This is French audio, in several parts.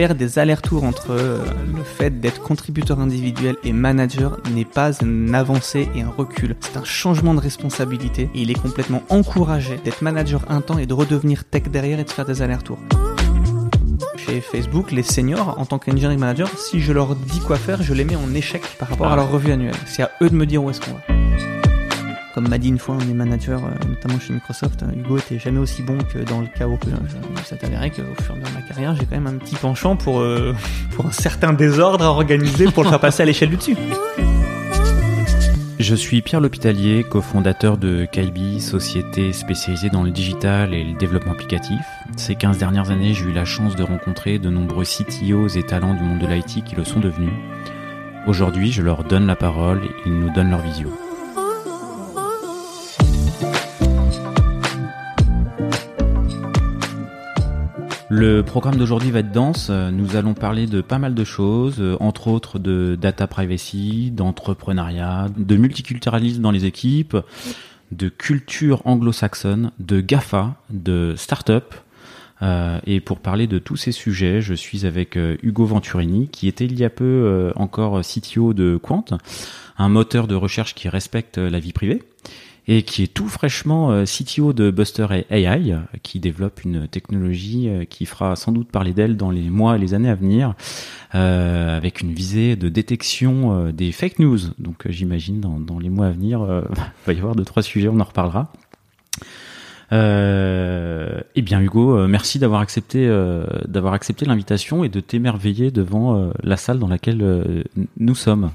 faire des allers-retours entre euh, le fait d'être contributeur individuel et manager n'est pas une avancée et un recul. C'est un changement de responsabilité et il est complètement encouragé d'être manager un temps et de redevenir tech derrière et de faire des allers-retours. Chez Facebook, les seniors, en tant qu'engineering manager, si je leur dis quoi faire, je les mets en échec par rapport à leur revue annuelle. C'est à eux de me dire où est-ce qu'on va. Comme m'a dit une fois un des managers, euh, notamment chez Microsoft, euh, Hugo était jamais aussi bon que dans le chaos. Que ça avéré qu'au fur et à mesure de ma carrière, j'ai quand même un petit penchant pour, euh, pour un certain désordre à organiser pour le faire passer à l'échelle du dessus. Je suis Pierre L'Hôpitalier, cofondateur de Kaibi, société spécialisée dans le digital et le développement applicatif. Ces 15 dernières années, j'ai eu la chance de rencontrer de nombreux CTOs et talents du monde de l'IT qui le sont devenus. Aujourd'hui, je leur donne la parole et ils nous donnent leur vision. Le programme d'aujourd'hui va être dense. Nous allons parler de pas mal de choses, euh, entre autres de data privacy, d'entrepreneuriat, de multiculturalisme dans les équipes, de culture anglo-saxonne, de GAFA, de start-up. Euh, et pour parler de tous ces sujets, je suis avec euh, Hugo Venturini, qui était il y a peu encore CTO de Quant, un moteur de recherche qui respecte la vie privée et qui est tout fraîchement euh, CTO de Buster AI, qui développe une technologie euh, qui fera sans doute parler d'elle dans les mois et les années à venir, euh, avec une visée de détection des fake news. Donc j'imagine dans, les mois à venir, il va y avoir deux trois sujets, on en reparlera. Euh, eh bien Hugo, euh, merci d'avoir accepté euh, d'avoir accepté l'invitation et de t'émerveiller devant euh, la salle dans laquelle nous sommes.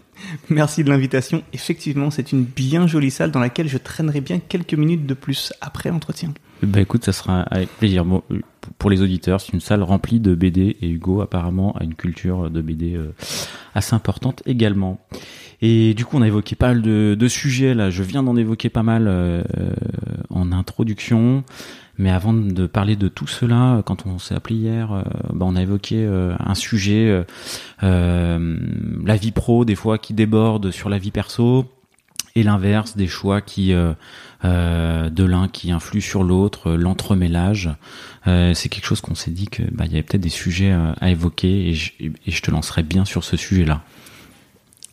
Merci de l'invitation. Effectivement, c'est une bien jolie salle dans laquelle je traînerai bien quelques minutes de plus après l'entretien. Bah écoute, ça sera avec plaisir. Bon, pour les auditeurs, c'est une salle remplie de BD et Hugo apparemment a une culture de BD assez importante également. Et du coup, on a évoqué pas mal de, sujets là. Je viens d'en évoquer pas mal euh, en introduction. Mais avant de parler de tout cela, quand on s'est appelé hier, euh, bah, on a évoqué euh, un sujet, la vie pro des fois qui déborde sur la vie perso, et l'inverse des choix qui de l'un qui influe sur l'autre, l'entremêlage. c'est quelque chose qu'on s'est dit que bah, il y avait peut-être des sujets à évoquer et et je te lancerai bien sur ce sujet-là.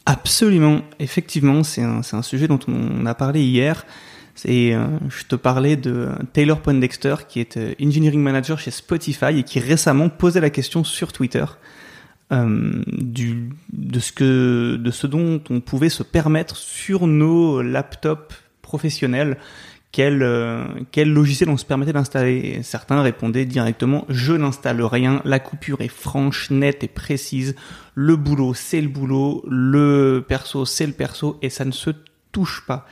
Absolument, effectivement, c'est un, sujet dont on a parlé hier. C'est, euh, je te parlais de Taylor Poindexter, qui est euh, engineering manager chez Spotify et qui récemment posait la question sur Twitter euh, de ce que, de ce dont on pouvait se permettre sur nos laptops professionnels quel, euh, quel logiciel on se permettait d'installer. Certains répondaient directement je n'installe rien, la coupure est franche, nette et précise, le boulot c'est le boulot, le perso c'est le perso et ça ne se touche pas.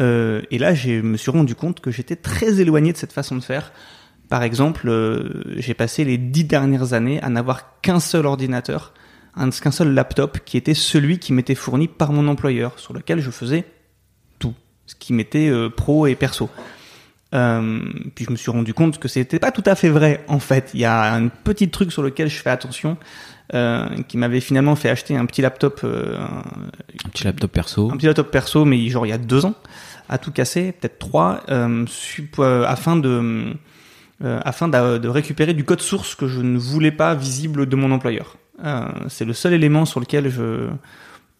Euh, et là, je me suis rendu compte que j'étais très éloigné de cette façon de faire. Par exemple, euh, j'ai passé les dix dernières années à n'avoir qu'un seul ordinateur, qu'un seul laptop, qui était celui qui m'était fourni par mon employeur, sur lequel je faisais ce qui m'était euh, pro et perso. Euh, puis je me suis rendu compte que c'était pas tout à fait vrai en fait. Il y a un petit truc sur lequel je fais attention, euh, qui m'avait finalement fait acheter un petit laptop, euh, un petit laptop perso, un petit laptop perso, mais genre il y a deux ans, à tout casser, peut-être trois, afin de afin de, récupérer du code source que je ne voulais pas visible de mon employeur. C'est le seul élément sur lequel je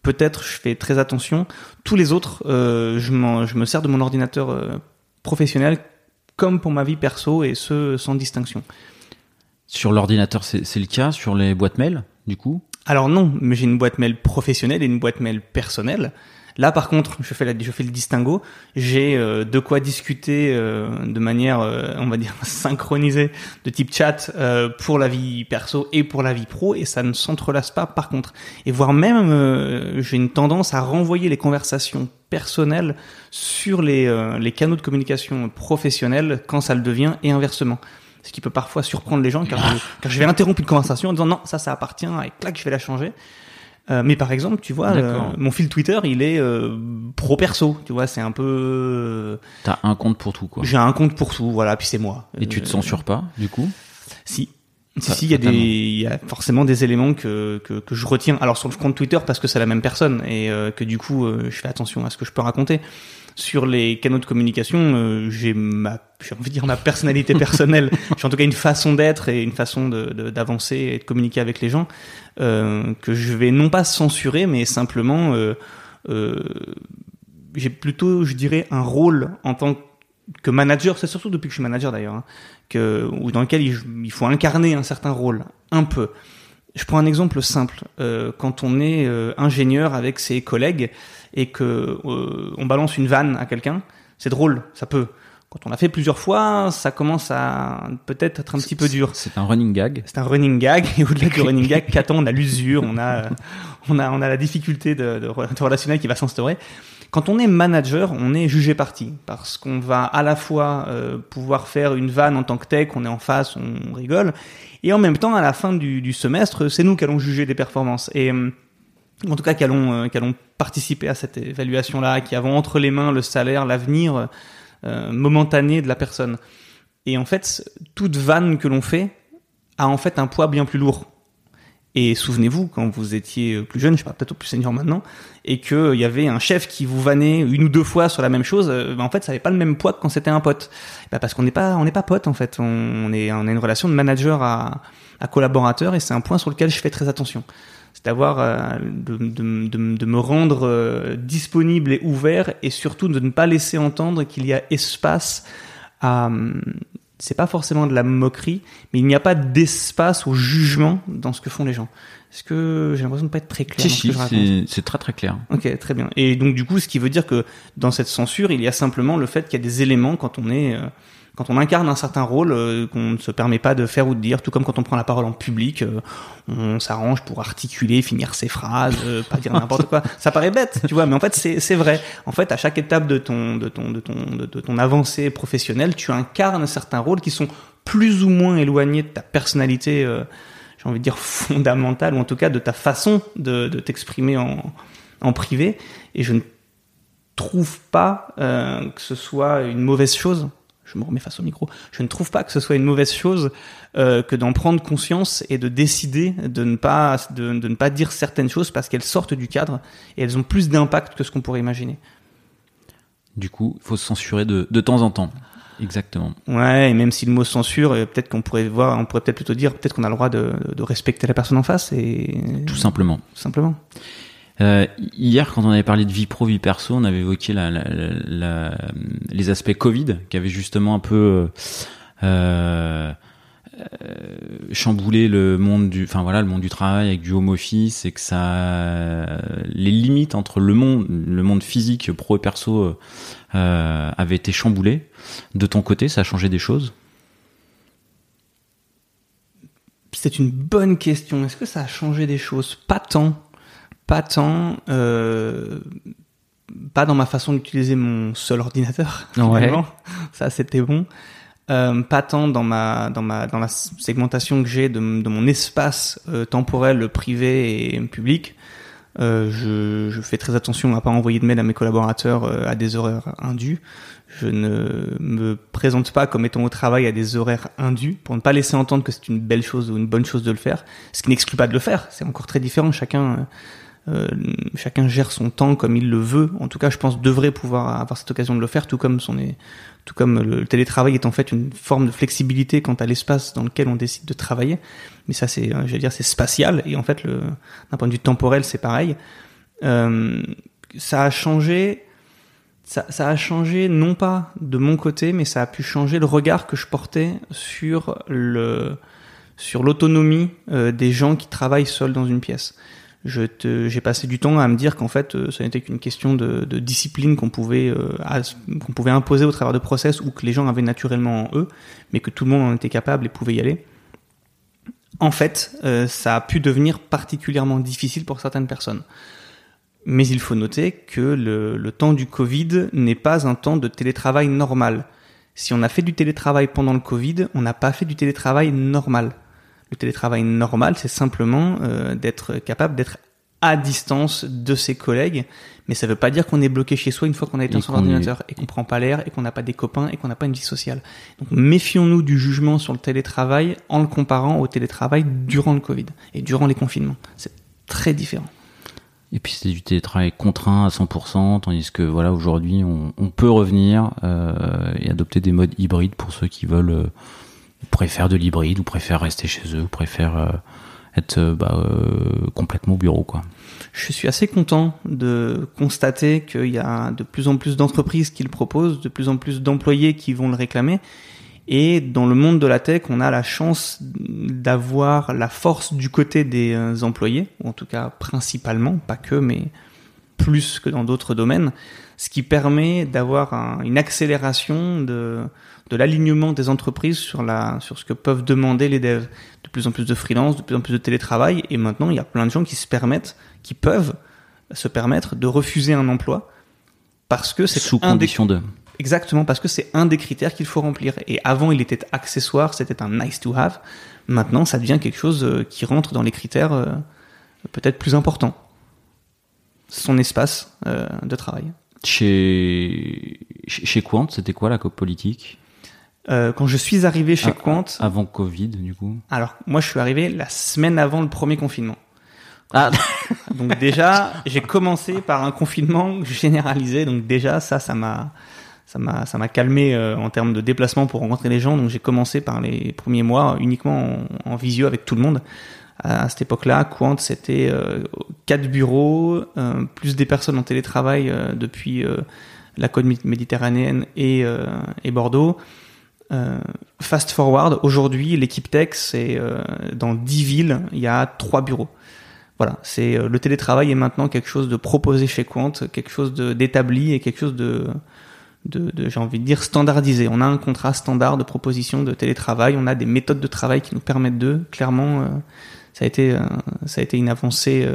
peut-être je fais très attention. Tous les autres, euh, je, je, me sers de mon ordinateur euh, professionnel comme pour ma vie perso et ce sans distinction. Sur l'ordinateur, c'est le cas? Sur les boîtes mail, du coup? Alors non, mais j'ai une boîte mail professionnelle et une boîte mail personnelle. Là, par contre, je fais, la, je fais le distinguo. J'ai euh, de quoi discuter euh, de manière, euh, on va dire, synchronisée, de type chat pour la vie perso et pour la vie pro, et ça ne s'entrelace pas. Par contre, et voire même, j'ai une tendance à renvoyer les conversations personnelles sur les, les canaux de communication professionnels quand ça le devient, et inversement ce qui peut parfois surprendre les gens car je, car je vais interrompre une conversation en disant non ça ça appartient et clac je vais la changer euh, mais par exemple, tu vois, euh, mon fil Twitter, il est euh, pro perso. Tu vois, c'est un peu. T'as un compte pour tout, quoi. J'ai un compte pour tout, voilà. Puis c'est moi. Et tu te censures pas, du coup? Si. Si, si, il y a des, il y a forcément des éléments que, que, que, je retiens. Alors sur le compte Twitter parce que c'est la même personne et que du coup je fais attention à ce que je peux raconter. Sur les canaux de communication, euh, j'ai ma, j'ai envie de dire ma personnalité personnelle. j'ai en tout cas une façon d'être et une façon de, d'avancer et de communiquer avec les gens euh, que je vais non pas censurer, mais simplement euh, euh, j'ai plutôt, je dirais, un rôle en tant que manager. C'est surtout depuis que je suis manager d'ailleurs, hein, que ou dans lequel il, il faut incarner un certain rôle, un peu. Je prends un exemple simple. Euh, quand on est euh, ingénieur avec ses collègues et que euh, on balance une vanne à quelqu'un, c'est drôle, ça peut. Quand on l'a fait plusieurs fois, ça commence à peut-être être un petit peu dur. C'est un running gag. C'est un running gag et au-delà du running gag, qu'attend on a l'usure, on a, on a, on a la difficulté de, de, de relationnel qui va s'instaurer. Quand on est manager, on est jugé parti parce qu'on va à la fois euh, pouvoir faire une vanne en tant que tech, on est en face, on rigole, et en même temps, à la fin du, du semestre, c'est nous qui allons juger des performances. Et euh, en tout cas, qui allons, euh, qui allons participer à cette évaluation-là, qui avons entre les mains le salaire, l'avenir euh, momentané de la personne. Et en fait, toute vanne que l'on fait a en fait un poids bien plus lourd. Et souvenez-vous, quand vous étiez plus jeune, je parle peut-être plus senior maintenant, et qu'il y avait un chef qui vous vannait une ou deux fois sur la même chose, ben en fait, ça n'avait pas le même poids que quand c'était un pote. Ben parce qu'on n'est pas, on n'est pas pote en fait. On, est, on a une relation de manager à, à collaborateur, et c'est un point sur lequel je fais très attention. C'est d'avoir, euh, de, de, de, de, me rendre euh, disponible et ouvert, et surtout de ne pas laisser entendre qu'il y a espace à c'est pas forcément de la moquerie, mais il n'y a pas d'espace au jugement dans ce que font les gens. Est-ce que j'ai l'impression de pas être très clair Si, si, c'est très très clair. Ok, très bien. Et donc du coup, ce qui veut dire que dans cette censure, il y a simplement le fait qu'il y a des éléments quand on est, euh, quand on incarne un certain rôle euh, qu'on ne se permet pas de faire ou de dire, tout comme quand on prend la parole en public, euh, on s'arrange pour articuler, finir ses phrases, euh, pas dire n'importe quoi. Ça paraît bête, tu vois, mais en fait c'est c'est vrai. En fait, à chaque étape de ton de ton de ton de, de ton avancée professionnelle, tu incarnes certains rôles qui sont plus ou moins éloignés de ta personnalité. Euh, j'ai envie de dire fondamentale ou en tout cas de ta façon de, de t'exprimer en, en privé et je ne trouve pas euh, que ce soit une mauvaise chose je me remets face au micro, je ne trouve pas que ce soit une mauvaise chose euh, que d'en prendre conscience et de décider de ne pas de, de ne pas dire certaines choses parce qu'elles sortent du cadre et elles ont plus d'impact que ce qu'on pourrait imaginer. Du coup, il faut se censurer de, de temps en temps. Exactement. Ouais, et même si le mot censure, euh, peut-être qu'on pourrait voir, on pourrait peut-être plutôt dire, peut-être qu'on a le droit de, de respecter la personne en face et tout simplement. Tout simplement. Euh, hier, quand on avait parlé de vie pro, vie perso, on avait évoqué la, la, la, les aspects Covid qui avaient justement un peu euh, euh, chamboulé le monde du, enfin voilà, le monde du travail avec du home office et que ça, les limites entre le monde, le monde physique pro et perso euh, avaient été chamboulées. De ton côté, ça a changé des choses? C'est une bonne question. Est-ce que ça a changé des choses? Pas tant pas tant, euh, pas dans ma façon d'utiliser mon seul ordinateur. Ouais. Ça, c'était bon. Euh, pas tant dans ma dans ma dans la segmentation que j'ai de, de, mon espace euh, temporel privé et public. Euh, je, je, fais très attention à pas envoyer de mail à mes collaborateurs euh, à des horaires indus. Je ne me présente pas comme étant au travail à des horaires indus pour ne pas laisser entendre que c'est une belle chose ou une bonne chose de le faire. Ce qui n'exclut pas de le faire. C'est encore très différent. Chacun euh, chacun gère son temps comme il le veut. En tout cas, je pense devrait pouvoir avoir cette occasion de le faire, tout comme son est, tout comme le télétravail est en fait une forme de flexibilité quant à l'espace dans lequel on décide de travailler. Mais ça, c'est, je vais dire, c'est spatial et en fait, d'un point de vue temporel, c'est pareil. Euh, ça a changé. Ça, a changé non pas de mon côté, mais ça a pu changer le regard que je portais sur le sur l'autonomie euh, des gens qui travaillent seuls dans une pièce j'ai passé du temps à me dire qu'en fait, euh, ça n'était qu'une question de, de discipline qu'on pouvait, euh, qu'on pouvait imposer au travers de process ou que les gens avaient naturellement en eux, mais que tout le monde en était capable et pouvait y aller. En fait, euh, ça a pu devenir particulièrement difficile pour certaines personnes. Mais il faut noter que le, le temps du Covid n'est pas un temps de télétravail normal. Si on a fait du télétravail pendant le Covid, on n'a pas fait du télétravail normal. Le télétravail normal, c'est simplement euh, d'être capable d'être à distance de ses collègues, mais ça veut pas dire qu'on est bloqué chez soi une fois qu'on a éteint son ordinateur et qu'on prend pas l'air et qu'on n'a pas des copains et qu'on n'a pas une vie sociale. Donc méfions-nous du jugement sur le télétravail en le comparant au télétravail durant le Covid et durant les confinements. C'est très différent. Et puis c'était du télétravail contraint à 100%, tandis que voilà aujourd'hui on, on, peut revenir euh, et adopter des modes hybrides pour ceux qui veulent euh, préfèrent de l'hybride ou préfèrent rester chez eux ou préfèrent euh, être euh, bah, euh, complètement au bureau quoi. Je suis assez content de constater qu'il y a de plus en plus d'entreprises qui le proposent, de plus en plus d'employés qui vont le réclamer. Et dans le monde de la tech, on a la chance d'avoir la force du côté des employés, ou en tout cas principalement, pas que, mais plus que dans d'autres domaines, ce qui permet d'avoir un, une accélération de, de l'alignement des entreprises sur, la, sur ce que peuvent demander les devs. De plus en plus de freelance, de plus en plus de télétravail, et maintenant il y a plein de gens qui se permettent, qui peuvent se permettre de refuser un emploi parce que c'est sous condition de Exactement, parce que c'est un des critères qu'il faut remplir. Et avant, il était accessoire, c'était un nice to have. Maintenant, ça devient quelque chose euh, qui rentre dans les critères euh, peut-être plus importants. Son espace euh, de travail. Chez, chez Quant, c'était quoi la COP politique? Euh, Quand je suis arrivé chez Ah, Quant, Avant Covid, du coup alors moi je suis arrivé la semaine avant le premier confinement. Ah, Donc déjà, j'ai commencé par un confinement généralisé. Donc déjà, ça, ça m'a, ça m'a, ça m'a calmé euh, en termes de déplacement pour rencontrer les gens. Donc j'ai commencé par les premiers mois uniquement en, en visio avec tout le monde. À, à cette époque-là, Quant, c'était euh, quatre bureaux, euh, plus des personnes en télétravail euh, depuis euh, la côte mé- méditerranéenne et, euh, et Bordeaux. Euh, fast forward, aujourd'hui, l'équipe tech, c'est euh, dans 10 villes, il y a trois bureaux. Voilà, c'est euh, le télétravail est maintenant quelque chose de proposé chez Quant, quelque chose d'établi et quelque chose de, de, j'ai envie de dire standardisé. On a un contrat standard de proposition de télétravail, on a des méthodes de travail qui nous permettent de. Clairement, ça a été ça a été une avancée,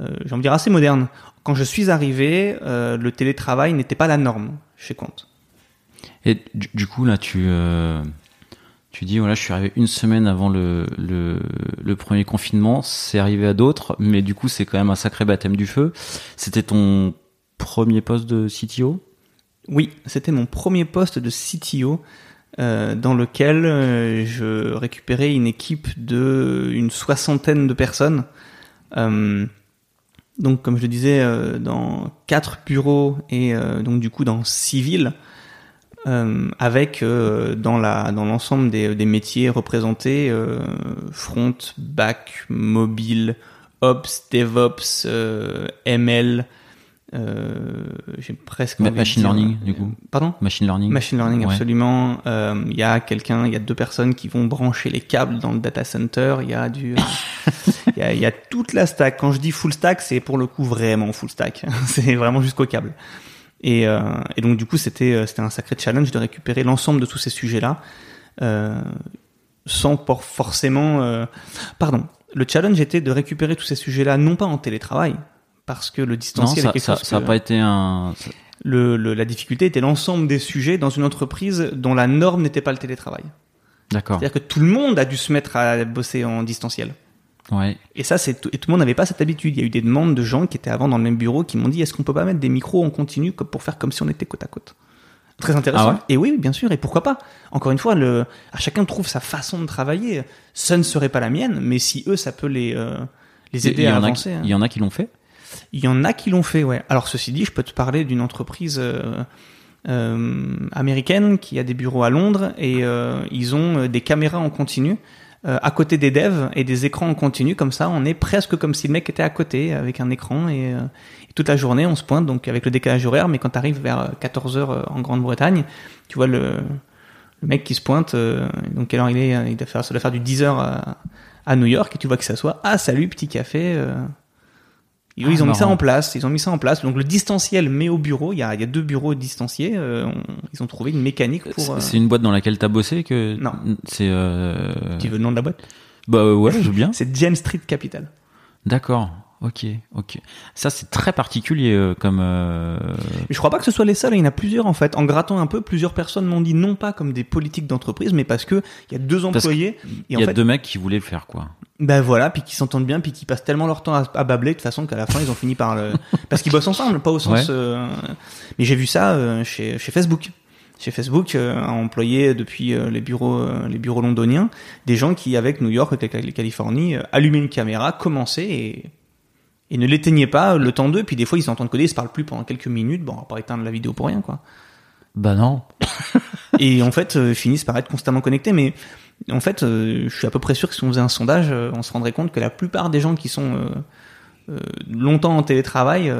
j'ai envie de dire assez moderne. Quand je suis arrivé, le télétravail n'était pas la norme chez Quant. Et du, coup, là, tu, euh, tu dis, voilà, je suis arrivé une semaine avant le, le, premier confinement. C'est arrivé à d'autres, mais du coup, c'est quand même un sacré baptême du feu. C'était ton premier poste de CTO Oui, c'était mon premier poste de CTO euh, dans lequel euh, je récupérais une équipe de une soixantaine de personnes. Donc, comme je disais, dans quatre bureaux et donc du coup dans six villes, euh, avec euh, dans la dans l'ensemble des, des métiers représentés euh, front, back, mobile, ops, DevOps, euh, ML. Euh, j'ai presque Ma- machine dire- learning, du coup. Pardon? Machine learning Machine learning, Ouais. absolument. Euh, Il y a quelqu'un, il y a deux personnes qui vont brancher les câbles dans le data center. Il y a du, il y y a toute la stack. Quand je dis full stack, c'est pour le coup vraiment full stack. c'est vraiment jusqu'au câble. Et, euh, et donc du coup, c'était euh, c'était un sacré challenge de récupérer l'ensemble de tous ces sujets-là, euh, sans pour forcément. Pardon. Le challenge était de récupérer tous ces sujets-là, non pas en télétravail, parce que le Non, distanciel ça, est quelque ça, chose ça a que- pas été un. le- la difficulté était l'ensemble des sujets dans une entreprise dont la norme n'était pas le télétravail. D'accord. C'est-à-dire que tout le monde a dû se mettre à bosser en distanciel. Ouais. Et ça, c'est tout, et tout le monde n'avait pas cette habitude. Il y a eu des demandes de gens qui étaient avant dans le même bureau qui m'ont dit est-ce qu'on peut pas mettre des micros en continu pour faire comme si on était côte à côte? Très intéressant. Ah ouais? Et oui, bien sûr. Et pourquoi pas? Encore une fois, le, à chacun trouve sa façon de travailler. Ça ne serait pas la mienne, mais si eux, ça peut les euh, les aider il à avancer. qui- hein. Il y en a qui l'ont fait? Il y en a qui l'ont fait, ouais. Alors ceci dit, je peux te parler d'une entreprise euh, euh, américaine qui a des bureaux à Londres et euh, ils ont euh, des caméras en continu euh, à côté des devs et des écrans en continu. Comme ça, on est presque comme si le mec était à côté avec un écran et, euh, toute la journée on se pointe donc avec le décalage horaire. Mais quand tu arrives vers 14 heures euh, en Grande-Bretagne, tu vois le, le mec qui se pointe. euh, donc alors il est, il doit faire, ça doit faire du 10 heures à, à New York et tu vois que ça soit ah salut petit café. Euh, Ah, ils ont mis ça marrant. en place. Ils ont mis ça en place. Donc le distanciel, mais au bureau, il y a, il y a deux bureaux distanciés. euh, on- ils ont trouvé une mécanique pour. C'est euh, c'est une boîte dans laquelle t'as bossé que Non. C'est euh... Tu veux le nom de la boîte? Bah euh, ouais, je veux bien. C'est Jane Street Capital. D'accord. Ok, ok. Ça c'est très particulier euh, comme. euh, Mais je crois pas que ce soit les seuls. Il y en a plusieurs en fait. En grattant un peu, plusieurs personnes m'ont dit non pas comme des politiques d'entreprise, mais parce que il y a deux employés. Il y a fait, deux mecs qui voulaient le faire quoi. ben voilà, puis qui s'entendent bien, puis qui passent tellement leur temps à, à babler de façon qu'à la fin ils ont fini par le. Parce qu'ils bossent ensemble, pas au sens. Ouais. euh, Mais j'ai vu ça euh, chez, chez Facebook. Chez Facebook, euh, a employé depuis euh, les bureaux, euh, les bureaux londoniens, des gens qui, avec New York, avec la Californie, allumaient une caméra, commençaient et, et ne l'éteignez pas le temps d'eux. Puis des fois, ils s'entendent coder, ils se parlent plus pendant quelques minutes. Bon, on va pas éteindre la vidéo pour rien, quoi. Bah non. et en fait, euh, finissent par être constamment connectés. Mais en fait, euh, je suis à peu près sûr que si on faisait un sondage, euh, on se rendrait compte que la plupart des gens qui sont longtemps en télétravail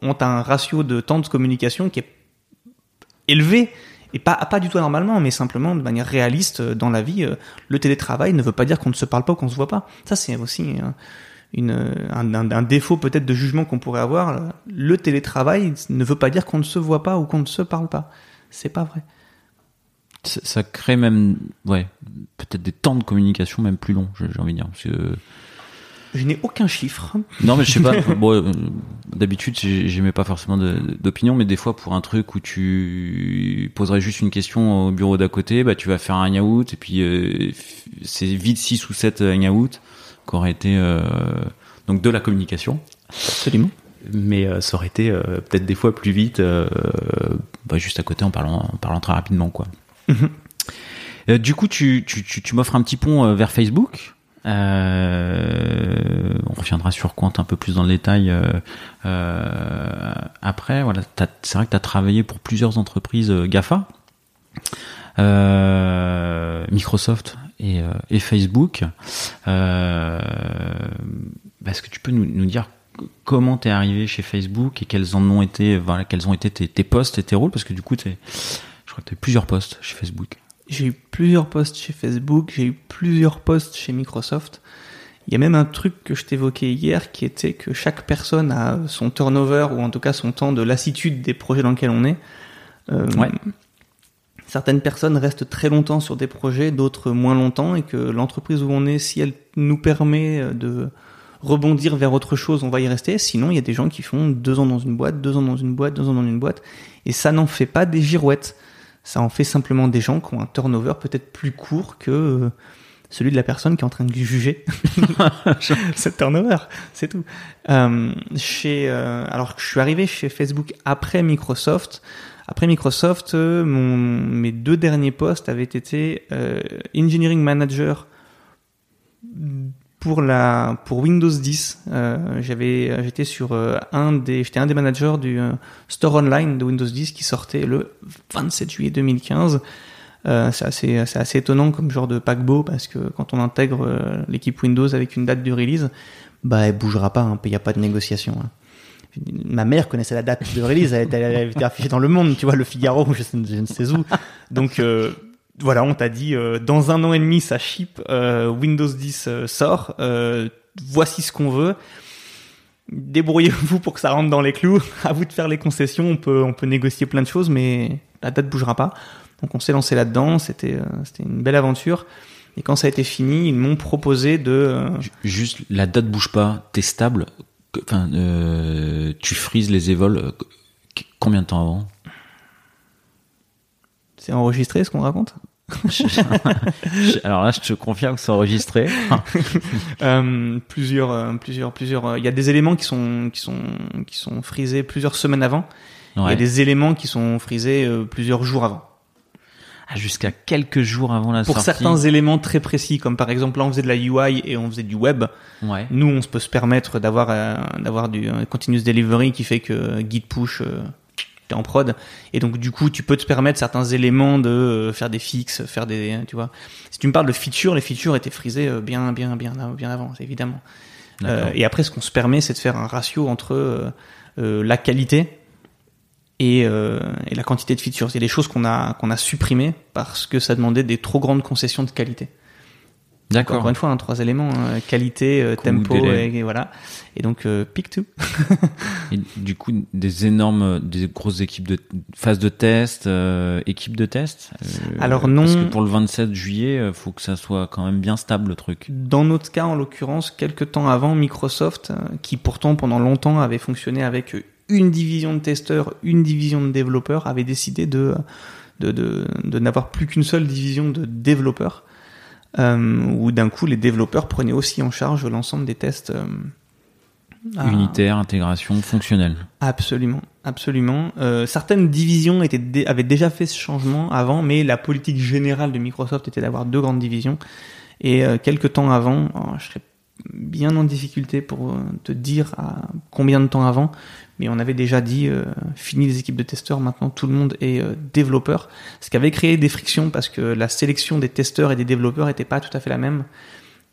ont un ratio de temps de communication qui est élevé. Et pas, pas du tout normalement, mais simplement de manière réaliste dans la vie. Le télétravail ne veut pas dire qu'on ne se parle pas ou qu'on se voit pas. Ça, c'est aussi euh, une, un, un- un défaut peut-être de jugement qu'on pourrait avoir. Le télétravail ne veut pas dire qu'on ne se voit pas ou qu'on ne se parle pas. C'est pas vrai. Ça, ça crée même, ouais, peut-être des temps de communication même plus longs, j'ai envie de dire. Parce que- Je n'ai aucun chiffre. Non, mais je sais pas. bon, euh, d'habitude, j'ai- j'aimais pas forcément de- d'opinion, mais des fois, pour un truc où tu poserais juste une question au bureau d'à côté, bah, tu vas faire un hangout, et puis euh, c'est vite 6 ou 7 hangouts qui auraient été euh, donc de la communication. Absolument. Mais euh, ça aurait été euh, peut-être des fois plus vite, bah, juste à côté en parlant, en parlant très rapidement, quoi. Mhm. Euh, du coup, tu, tu, tu, tu m'offres un petit pont euh, vers Facebook. Euh, on reviendra sur Quant un peu plus dans le détail après. Voilà, c'est vrai que tu as travaillé pour plusieurs entreprises GAFA, Microsoft et, euh, et Facebook. Euh, Est-ce que tu peux nous, nous dire comment t'es arrivé chez Facebook et quels en ont été, voilà, quels ont été tes, tes postes et tes rôles? Parce que du coup, t'es- je crois que tu as plusieurs postes chez Facebook. J'ai eu plusieurs postes chez Facebook, j'ai eu plusieurs postes chez Microsoft. Il y a même un truc que je t'évoquais hier qui était que chaque personne a son turnover ou en tout cas son temps de lassitude des projets dans lesquels on est. Euh, Ouais. Certaines personnes restent très longtemps sur des projets, d'autres moins longtemps et que l'entreprise où on est, si elle nous permet de rebondir vers autre chose, on va y rester. Sinon, il y a des gens qui font deux ans dans une boîte, deux ans dans une boîte, deux ans dans une boîte et ça n'en fait pas des girouettes. Ça en fait simplement des gens qui ont un turnover peut-être plus court que euh, celui de la personne qui est en train de juger cette turnover. C'est tout. Euh, chez, euh, alors que je suis arrivé chez Facebook après Microsoft. Après Microsoft, euh, mon, mes deux derniers postes avaient été euh, engineering manager pour la pour Windows 10. Euh, j'avais j'étais sur euh, un des j'étais un des managers du euh, store online de Windows 10 qui sortait le 27 juillet 2015. Euh, c'est assez assez étonnant comme genre de paquebot parce que quand on intègre l'équipe Windows avec une date de release, bah elle bougera pas, il n'y a pas de négociation. hein. Ma mère connaissait la date de release, elle, était- affichée dans le monde, tu vois, le Figaro, je, ne sais où. Donc euh, voilà, on t'a dit euh, dans un an et demi ça ship, euh, Windows 10 euh, sort, euh, voici ce qu'on veut. Débrouillez-vous pour que ça rentre dans les clous. À vous de faire les concessions. On peut on peut négocier plein de choses, mais la date bougera pas. Donc on s'est lancé là-dedans. C'était euh, c'était une belle aventure. Et quand ça a été fini, ils m'ont proposé de Ju- Juste, la date bouge pas, t'es stable. Enfin, euh, tu frises les évols. euh, Combien de temps avant? C'est enregistré ce qu'on raconte? Alors là, je te confirme que c'est enregistré. Euh, plusieurs, plusieurs, plusieurs. Il y a des éléments qui sont qui sont qui sont frisés plusieurs semaines avant. Il y Ouais. a des éléments qui sont frisés plusieurs jours avant. Ah, Jusqu'à quelques jours avant la Pour sortie. certains éléments très précis, comme par exemple là on faisait de la UI et on faisait du web, Ouais. nous on peut se permettre d'avoir euh, d'avoir du euh, continuous delivery qui fait que euh, git push euh, t'es en prod et donc du coup tu peux te permettre certains éléments de euh, faire des fixes, faire des tu vois. Si tu me parles de features, les features étaient frisées bien bien bien bien avant, évidemment. Et après, ce qu'on se permet, c'est de faire un ratio entre la qualité et, euh, et la quantité de features. Il y a des choses qu'on a qu'on a supprimées parce que ça demandait des trop grandes concessions de qualité. D'accord. Encore une fois, hein, trois éléments hein, qualité, euh, tempo, et, et voilà. Et donc euh, pick two. Et du coup, des énormes, des grosses équipes de phase de test, euh, équipes de test. euh, Alors non. Parce que pour le 27 juillet, faut que ça soit quand même bien stable le truc. Dans notre cas, en l'occurrence, quelques temps avant, Microsoft, qui pourtant pendant longtemps avait fonctionné avec une division de testeurs, une division de développeurs, avait décidé de de, de, de n'avoir plus qu'une seule division de développeurs, euh, où d'un coup les développeurs prenaient aussi en charge l'ensemble des tests. euh, à- Unitaire, intégration, fonctionnelle. Absolument, absolument. Euh, certaines divisions étaient dé- avaient déjà fait ce changement avant, mais la politique générale de Microsoft était d'avoir deux grandes divisions. Et euh, quelques temps avant, oh, je serais bien en difficulté pour te dire à combien de temps avant, mais on avait déjà dit fini les équipes de testeurs, maintenant tout le monde est développeur, ce qui avait créé des frictions parce que la sélection des testeurs et des développeurs n'était pas tout à fait la même.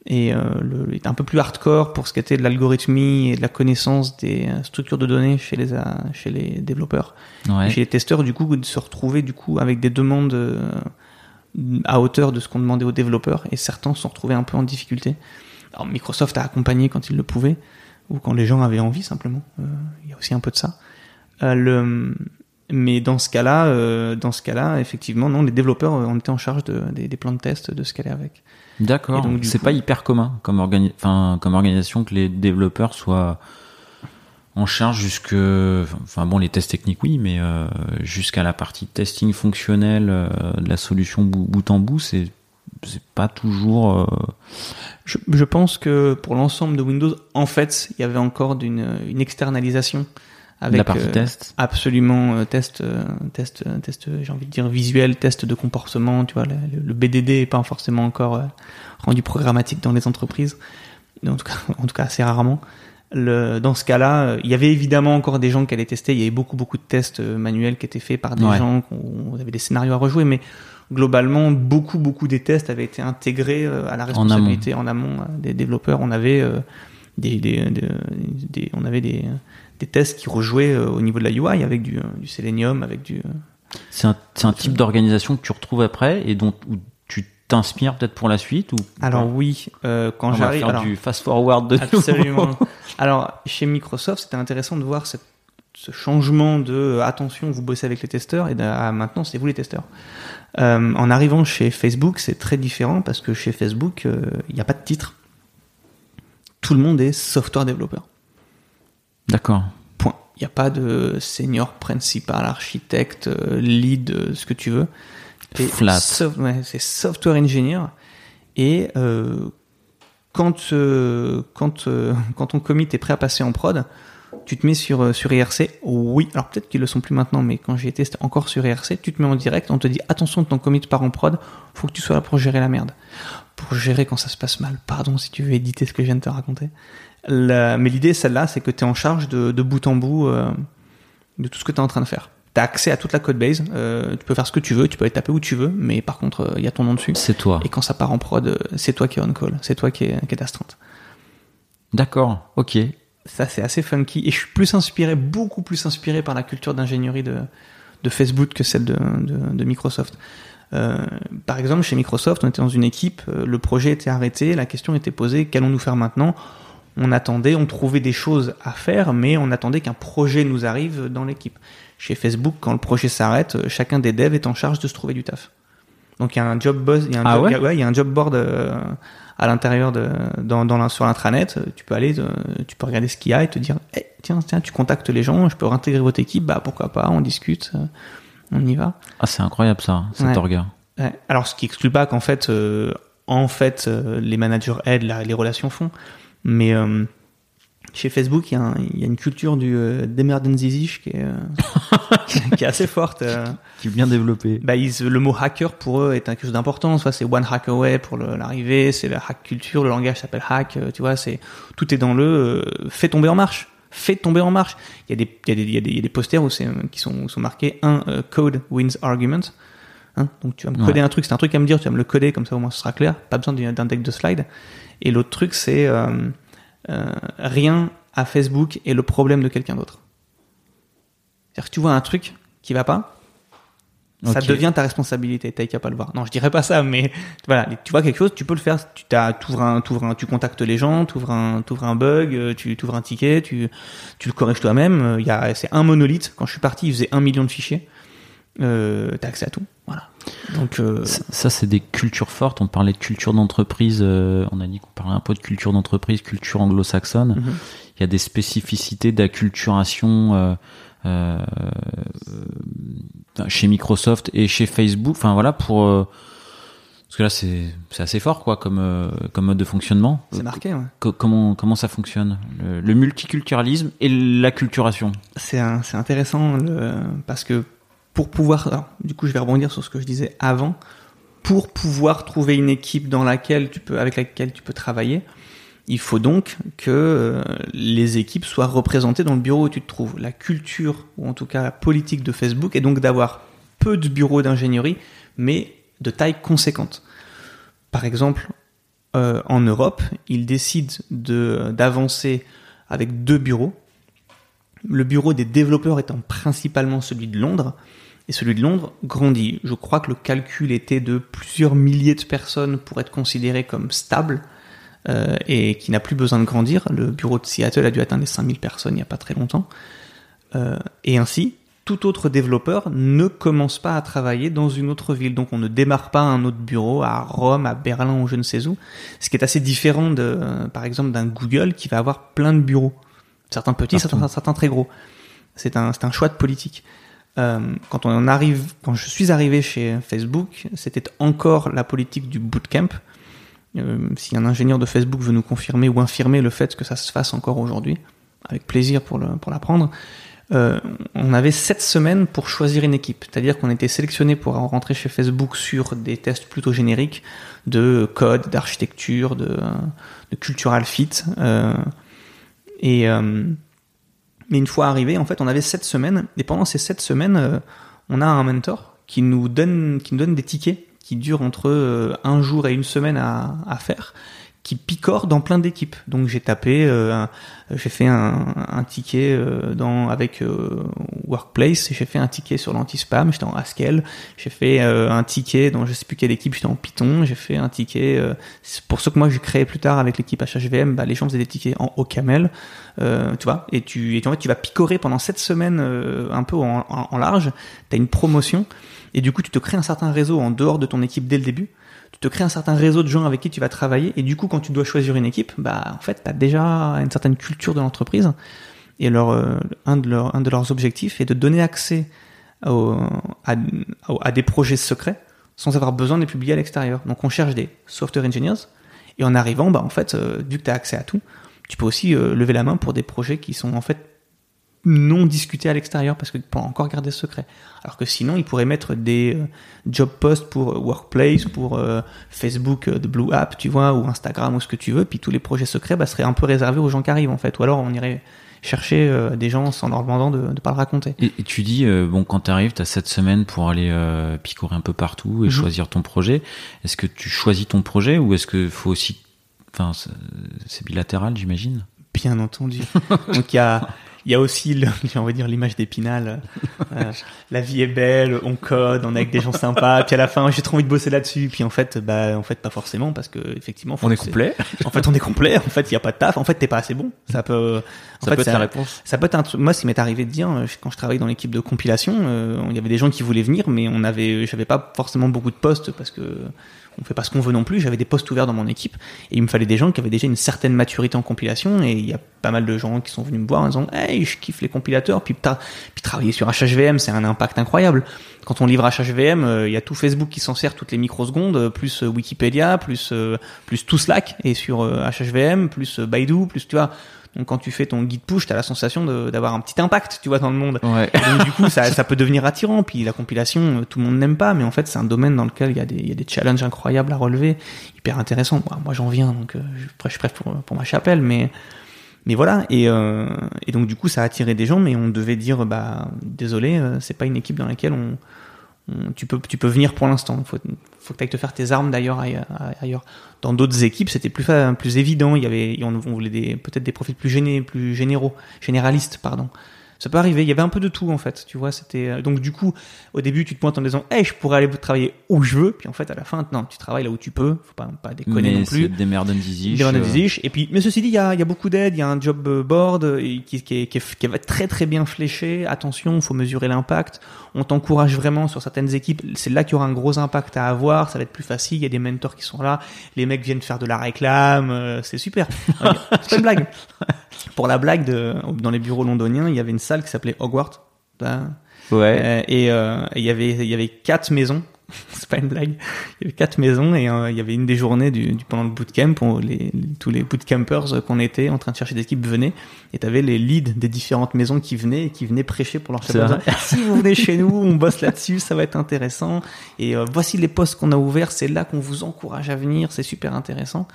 Et euh, le, est un peu plus hardcore pour ce qui était de l'algorithmie et de la connaissance des euh, structures de données chez les euh, chez les développeurs. Ouais. chez les testeurs du coup de se retrouver du coup avec des demandes euh, à hauteur de ce qu'on demandait aux développeurs et certains se sont retrouvés un peu en difficulté alors Microsoft a accompagné quand il le pouvait ou quand les gens avaient envie simplement euh, il y a aussi un peu de ça euh, le mais dans ce cas-là, euh, dans ce cas-là, effectivement, non, les développeurs, on était en charge de, des, des plans de test, de ce qu'elle est avec. D'accord. Donc, C'est coup- pas hyper commun comme, organi- enfin, comme organisation que les développeurs soient en charge jusque, enfin bon, les tests techniques oui, mais euh, jusqu'à la partie testing fonctionnel euh, de la solution bout, bout en bout, c'est c'est pas toujours. euh, Je, je pense que pour l'ensemble de Windows, en fait, il y avait encore d'une une externalisation avec la partie euh, test. absolument euh, test, test, test, j'ai envie de dire visuel, test de comportement. Tu vois, le, le BDD est pas forcément encore rendu programmatique dans les entreprises, en tout cas, en tout cas assez rarement. Le, dans ce cas-là, il y avait évidemment encore des gens qui allaient tester. Il y avait beaucoup beaucoup de tests manuels qui étaient faits par des Ouais. gens. On avait des scénarios à rejouer, mais globalement, beaucoup beaucoup des tests avaient été intégrés euh, à la responsabilité en amont, euh, des développeurs. On avait euh, des, des, des, des- on avait des, des tests qui rejouaient au niveau de la UI avec du, du Selenium, avec du. C'est un, un type d'organisation que tu retrouves après et dont où tu t'inspires peut-être pour la suite ou Alors oui, euh, quand on va j'arrive, du fast forward de absolument. alors chez Microsoft, c'était intéressant de voir cette- ce changement de euh, attention, vous bossez avec les testeurs et de, ah, maintenant c'est vous les testeurs. Euh, en arrivant chez Facebook, c'est très différent parce que chez Facebook, euh, il n'y a pas de titre. Tout le monde est software développeur. D'accord. Point. Il n'y a pas de senior, principal, architecte, euh, lead, euh, ce que tu veux. T'es Flat. soft- ouais, c'est software engineer. Et euh, quand, euh, quand, euh, quand ton commit est prêt à passer en prod, tu te mets sur, euh, sur IRC. Oui, alors peut-être qu'ils le sont plus maintenant, mais quand j'y étais, c'était encore sur IRC. Tu te mets en direct, on te dit attention, ton commit part en prod, faut que tu sois là pour gérer la merde. Pour gérer quand ça se passe mal. Pardon si tu veux éditer ce que je viens de te raconter. La- mais l'idée, celle-là, c'est que tu es en charge de, de bout en bout euh, de tout ce que tu es en train de faire. Tu as accès à toute la code base, euh, tu peux faire ce que tu veux, tu peux aller taper où tu veux, mais par contre, il y a ton nom dessus. C'est toi. Et quand ça part en prod, euh, c'est toi qui es on call, c'est toi qui es, qui est. D'accord. Ok. Ça, c'est assez funky. Et je suis plus inspiré, beaucoup plus inspiré par la culture d'ingénierie de, de Facebook que celle de, de, de Microsoft. Euh, par exemple, chez Microsoft, on était dans une équipe, euh, le projet était arrêté, la question était posée, qu'allons-nous faire maintenant? On attendait, on trouvait des choses à faire, mais on attendait qu'un projet nous arrive dans l'équipe. Chez Facebook, quand le projet s'arrête, chacun des devs est en charge de se trouver du taf. Donc il y a un job buzz, il y a un Ah job, ouais? il y a- il y a un job board euh, à l'intérieur de dans, dans sur l'intranet. Euh, Tu peux aller, euh, tu peux regarder ce qu'il y a et te dire, Eh, tiens, tiens, tu contactes les gens, je peux réintégrer votre équipe, bah pourquoi pas, on discute, euh, on y va. Ah, c'est incroyable ça, cet Ouais. orga. Ouais. Alors, ce qui exclut pas qu'en fait, euh, en fait, les managers aident, les relations font. Mais euh, chez Facebook, il y, a un- il y a une culture du euh, d'emergency qui est euh, qui est assez forte. euh. Qui est bien développé. Bah, ils- le mot hacker pour eux est quelque chose d'important. Soit c'est one hack away pour l'arrivée, c'est la hack culture, le langage s'appelle hack. euh, tu vois, c'est tout est dans le fait tomber en marche. Fait tomber en marche. Il y a des il y a des il y a des, il y a des posters où qui sont où sont marqués un code wins argument. Hein, donc tu vas me coder un truc, c'est un truc à me dire, tu vas me le coder comme ça au moins ce sera clair. Pas besoin d'un deck de slide. Et l'autre truc c'est rien à Facebook est le problème de quelqu'un d'autre. C'est-à-dire que tu vois un truc qui va pas, ça devient ta responsabilité, t'as qu'à pas le voir. Non, je dirais pas ça, mais voilà, tu vois quelque chose, tu peux le faire. Tu t'as, t'ouvres un, t'ouvres un, tu contactes les gens, t'ouvres un, t'ouvres un bug, euh, tu t'ouvres un ticket, tu, tu le corriges toi-même. Euh, Il y a, c'est un monolithe. Quand je suis parti, il faisait un million de fichiers. Euh, t'as accès à tout. Voilà. Donc, euh, Ça, ça, c'est des cultures fortes. On parlait de culture d'entreprise. euh, on a dit qu'on parlait un peu de culture d'entreprise, culture anglo-saxonne. Mhm. Il y a des spécificités d'acculturation euh, chez Microsoft et chez Facebook. Enfin voilà pour parce que là c'est assez fort quoi comme comme mode de fonctionnement. c'est marqué. Ouais. Co- comment comment ça fonctionne? Le, le multiculturalisme et l'acculturation. C'est c'est intéressant le- parce que pour pouvoir, du coup, je vais rebondir sur ce que je disais avant. Pour pouvoir trouver une équipe dans laquelle tu peux, avec laquelle tu peux travailler, Il faut donc que euh, les équipes soient représentées dans le bureau où tu te trouves. La culture, ou en tout cas la politique de Facebook, est donc d'avoir peu de bureaux d'ingénierie, mais de taille conséquente. Par exemple, euh, en Europe, ils décident de, d'avancer avec deux bureaux. Le bureau des développeurs étant principalement celui de Londres, et celui de Londres grandit. Je crois que le calcul était de plusieurs milliers de personnes pour être considéré comme stable euh, et qui n'a plus besoin de grandir. Le bureau de Seattle a dû atteindre les 5000 personnes il n'y a pas très longtemps. Euh, et ainsi, tout autre développeur ne commence pas à travailler dans une autre ville. Donc on ne démarre pas un autre bureau à Rome, à Berlin ou je ne sais où. Ce qui est assez différent de, euh, par exemple, d'un Google qui va avoir plein de bureaux. Certains petits, certains, certains, très gros. C'est un, un choix de politique. Euh, quand on arrive, quand je suis arrivé chez Facebook, c'était encore la politique du bootcamp. Euh, si un ingénieur de Facebook veut nous confirmer ou infirmer le fait que ça se fasse encore aujourd'hui, avec plaisir pour pour l'apprendre. Euh, on avait sept semaines pour choisir une équipe, c'est-à-dire qu'on était sélectionné pour rentrer chez Facebook sur des tests plutôt génériques de code, d'architecture, de, de cultural fit. Euh, et mais une fois arrivé, en fait, on avait sept semaines. Et pendant ces sept semaines, euh, on a un mentor qui nous donne, des tickets qui durent entre euh, un jour et une semaine à faire qui picore dans plein d'équipes. Donc j'ai tapé, euh, j'ai fait un, ticket euh, dans avec euh, Workplace, j'ai fait un ticket sur l'anti-spam, j'étais en Haskell, j'ai fait un ticket dans je sais plus quelle équipe, j'étais en Python, j'ai fait un ticket pour ceux que moi j'ai créé plus tard avec l'équipe HHVM, bah, les gens faisaient des tickets en OCaml, tu vois, et tu et en fait tu vas picorer pendant cette semaines un peu en, en, en large, tu as une promotion. Et du coup tu te crées un certain réseau en dehors de ton équipe dès le début tu te crées un certain réseau de gens avec qui tu vas travailler et du coup quand tu dois choisir une équipe bah en fait tu as déjà une certaine culture de l'entreprise et leur euh, un de leurs un de leurs objectifs est de donner accès à, des projets secrets sans avoir besoin de les publier à l'extérieur. Donc on cherche des software engineers et en arrivant bah en fait euh, vu que tu as accès à tout tu peux aussi euh, lever la main pour des projets qui sont en fait non discuté à l'extérieur parce que pour encore garder secret. Alors que sinon, ils pourraient mettre des euh, job posts pour euh, Workplace, pour euh, Facebook de Blue App, tu vois, ou Instagram ou ce que tu veux, puis tous les projets secrets bah, seraient un peu réservés aux gens qui arrivent en fait. Ou alors on irait chercher des gens sans leur demandant de ne pas le raconter. Et, tu dis, bon, quand tu arrives, tu as cette semaine pour aller picorer un peu partout et mhm. choisir ton projet. Est-ce que tu choisis ton projet ou est-ce qu'il faut aussi... Enfin, c'est bilatéral, j'imagine? Bien entendu. Donc il y a il y a aussi, j'ai envie de dire, l'image d'Épinal. Euh, la vie est belle, on code, on est avec des gens sympas. Puis à la fin, j'ai trop envie de bosser là-dessus. Puis en fait, bah, en fait, pas forcément, parce que effectivement, on est complet. En fait, on est complet. En fait, il y a pas de taf. En fait, t'es pas assez bon. Ça peut. En ça fait, peut être la réponse. Ça peut être un truc. Moi, ce qui m'est arrivé de dire, euh, quand je travaillais dans l'équipe de compilation, euh, il y avait des gens qui voulaient venir, mais on avait, j'avais pas forcément beaucoup de postes parce que on fait pas ce qu'on veut non plus. J'avais des postes ouverts dans mon équipe et il me fallait des gens qui avaient déjà une certaine maturité en compilation et il y a pas mal de gens qui sont venus me voir en disant hey je kiffe les compilateurs puis puis travailler sur HHVM c'est un impact incroyable. Quand on livre HHVM euh, il y a tout Facebook qui s'en sert toutes les microsecondes plus euh, Wikipédia plus euh, plus tout Slack et sur HHVM plus Baidu plus tu vois donc quand tu fais ton guide push, tu as la sensation d'avoir un petit impact, tu vois, dans le monde. Ouais. donc du coup, ça, ça, peut devenir attirant. Puis la compilation, euh, tout le monde n'aime pas, mais en fait, c'est un domaine dans lequel il y, a des, il y a des challenges incroyables à relever, hyper intéressant. Moi, moi j'en viens, donc euh, je prêche pour, pour ma chapelle, mais mais voilà. Et, euh, et donc du coup, ça a attiré des gens, mais on devait dire, bah désolé, euh, c'est pas une équipe dans laquelle on tu peux tu peux venir pour l'instant. Faut faut que tu ailles te faire tes armes d'ailleurs ailleurs. Dans d'autres équipes, c'était plus plus évident. Il y avait, on, voulait peut-être des profils plus gênés, plus généraux, généralistes, pardon ça peut arriver. Il y avait un peu de tout en fait, tu vois. C'était euh, donc du coup, au début, tu te pointes en disant, hey, je pourrais aller travailler où je veux. Puis en fait, à la fin, non, tu travailles là où tu peux. Faut pas, pas déconner non plus. Des merdes Des merdes euh. Et puis, mais ceci dit, il y a, il y a beaucoup d'aide. Il y a un job board qui, qui, est, qui, est, qui très très bien fléché. Attention, faut mesurer l'impact. On t'encourage vraiment sur certaines équipes. C'est là qu'il y aura un gros impact à avoir. Ça va être plus facile. Il y a des mentors qui sont là. Les mecs viennent faire de la réclame. Euh, c'est super. C'est pas une blague. Pour la blague, de, dans les bureaux londoniens, il y avait une salle qui s'appelait Hogwarts. Ben, ouais. Euh, et euh, il y avait il y avait quatre maisons. C'est pas une blague. Il y avait quatre maisons et euh, il y avait une des journées du, du pendant le bootcamp où les, tous les bootcampers qu'on était en train de chercher des équipes venaient et t'avais les leads des différentes maisons qui venaient et qui venaient prêcher pour leur chef. Si vous venez chez nous, on bosse là-dessus, ça va être intéressant. Et voici les postes qu'on a ouverts, c'est là qu'on vous encourage à venir, c'est super intéressant.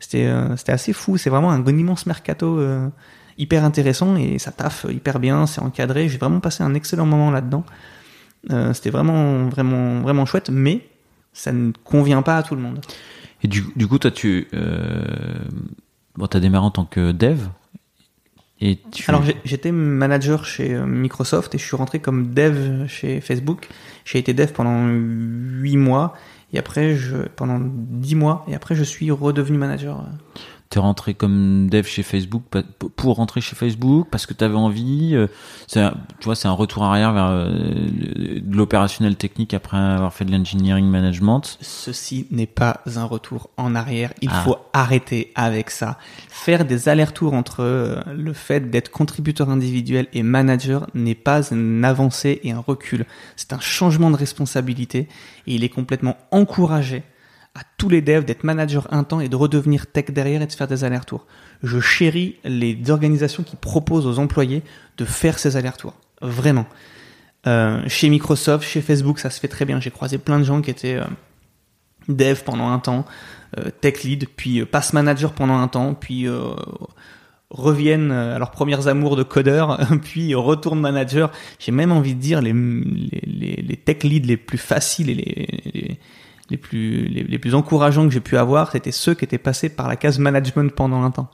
C'était c'était assez fou. C'est vraiment un immense mercato hyper intéressant et ça taffe hyper bien. C'est encadré. J'ai vraiment passé un excellent moment là-dedans. c'était vraiment vraiment vraiment chouette, mais ça ne convient pas à tout le monde. Et du, du coup, toi, tu euh, bon, as démarré en tant que dev. Et tu... Alors, j'étais manager chez euh, Microsoft et je suis rentré comme dev chez Facebook. J'ai été dev pendant 8 mois et après, je, pendant 10 mois, et après, je suis redevenu manager t'es rentré comme dev chez Facebook pour rentrer chez Facebook parce que tu avais envie euh, c'est tu vois c'est un retour arrière vers euh, de l'opérationnel technique après avoir fait de l'engineering management. Ceci n'est pas un retour en arrière. Il ah. faut arrêter avec ça. Faire des allers-retours entre euh, le fait d'être contributeur individuel et manager n'est pas une avancée et un recul. C'est un changement de responsabilité et il est complètement encouragé à tous les devs d'être manager un temps et de redevenir tech derrière et de faire des allers-retours. Je chéris les organisations qui proposent aux employés de faire ces allers-retours. Vraiment. Euh, chez Microsoft, chez Facebook, ça se fait très bien. J'ai croisé plein de gens qui étaient euh, dev pendant un temps, euh, tech lead, puis euh, pass manager pendant un temps, puis reviennent à leurs premières amours de codeur, puis retournent manager. J'ai même envie de dire les, les, tech leads les plus faciles et les plus, les, plus encourageants que j'ai pu avoir, c'était ceux qui étaient passés par la case management pendant un temps.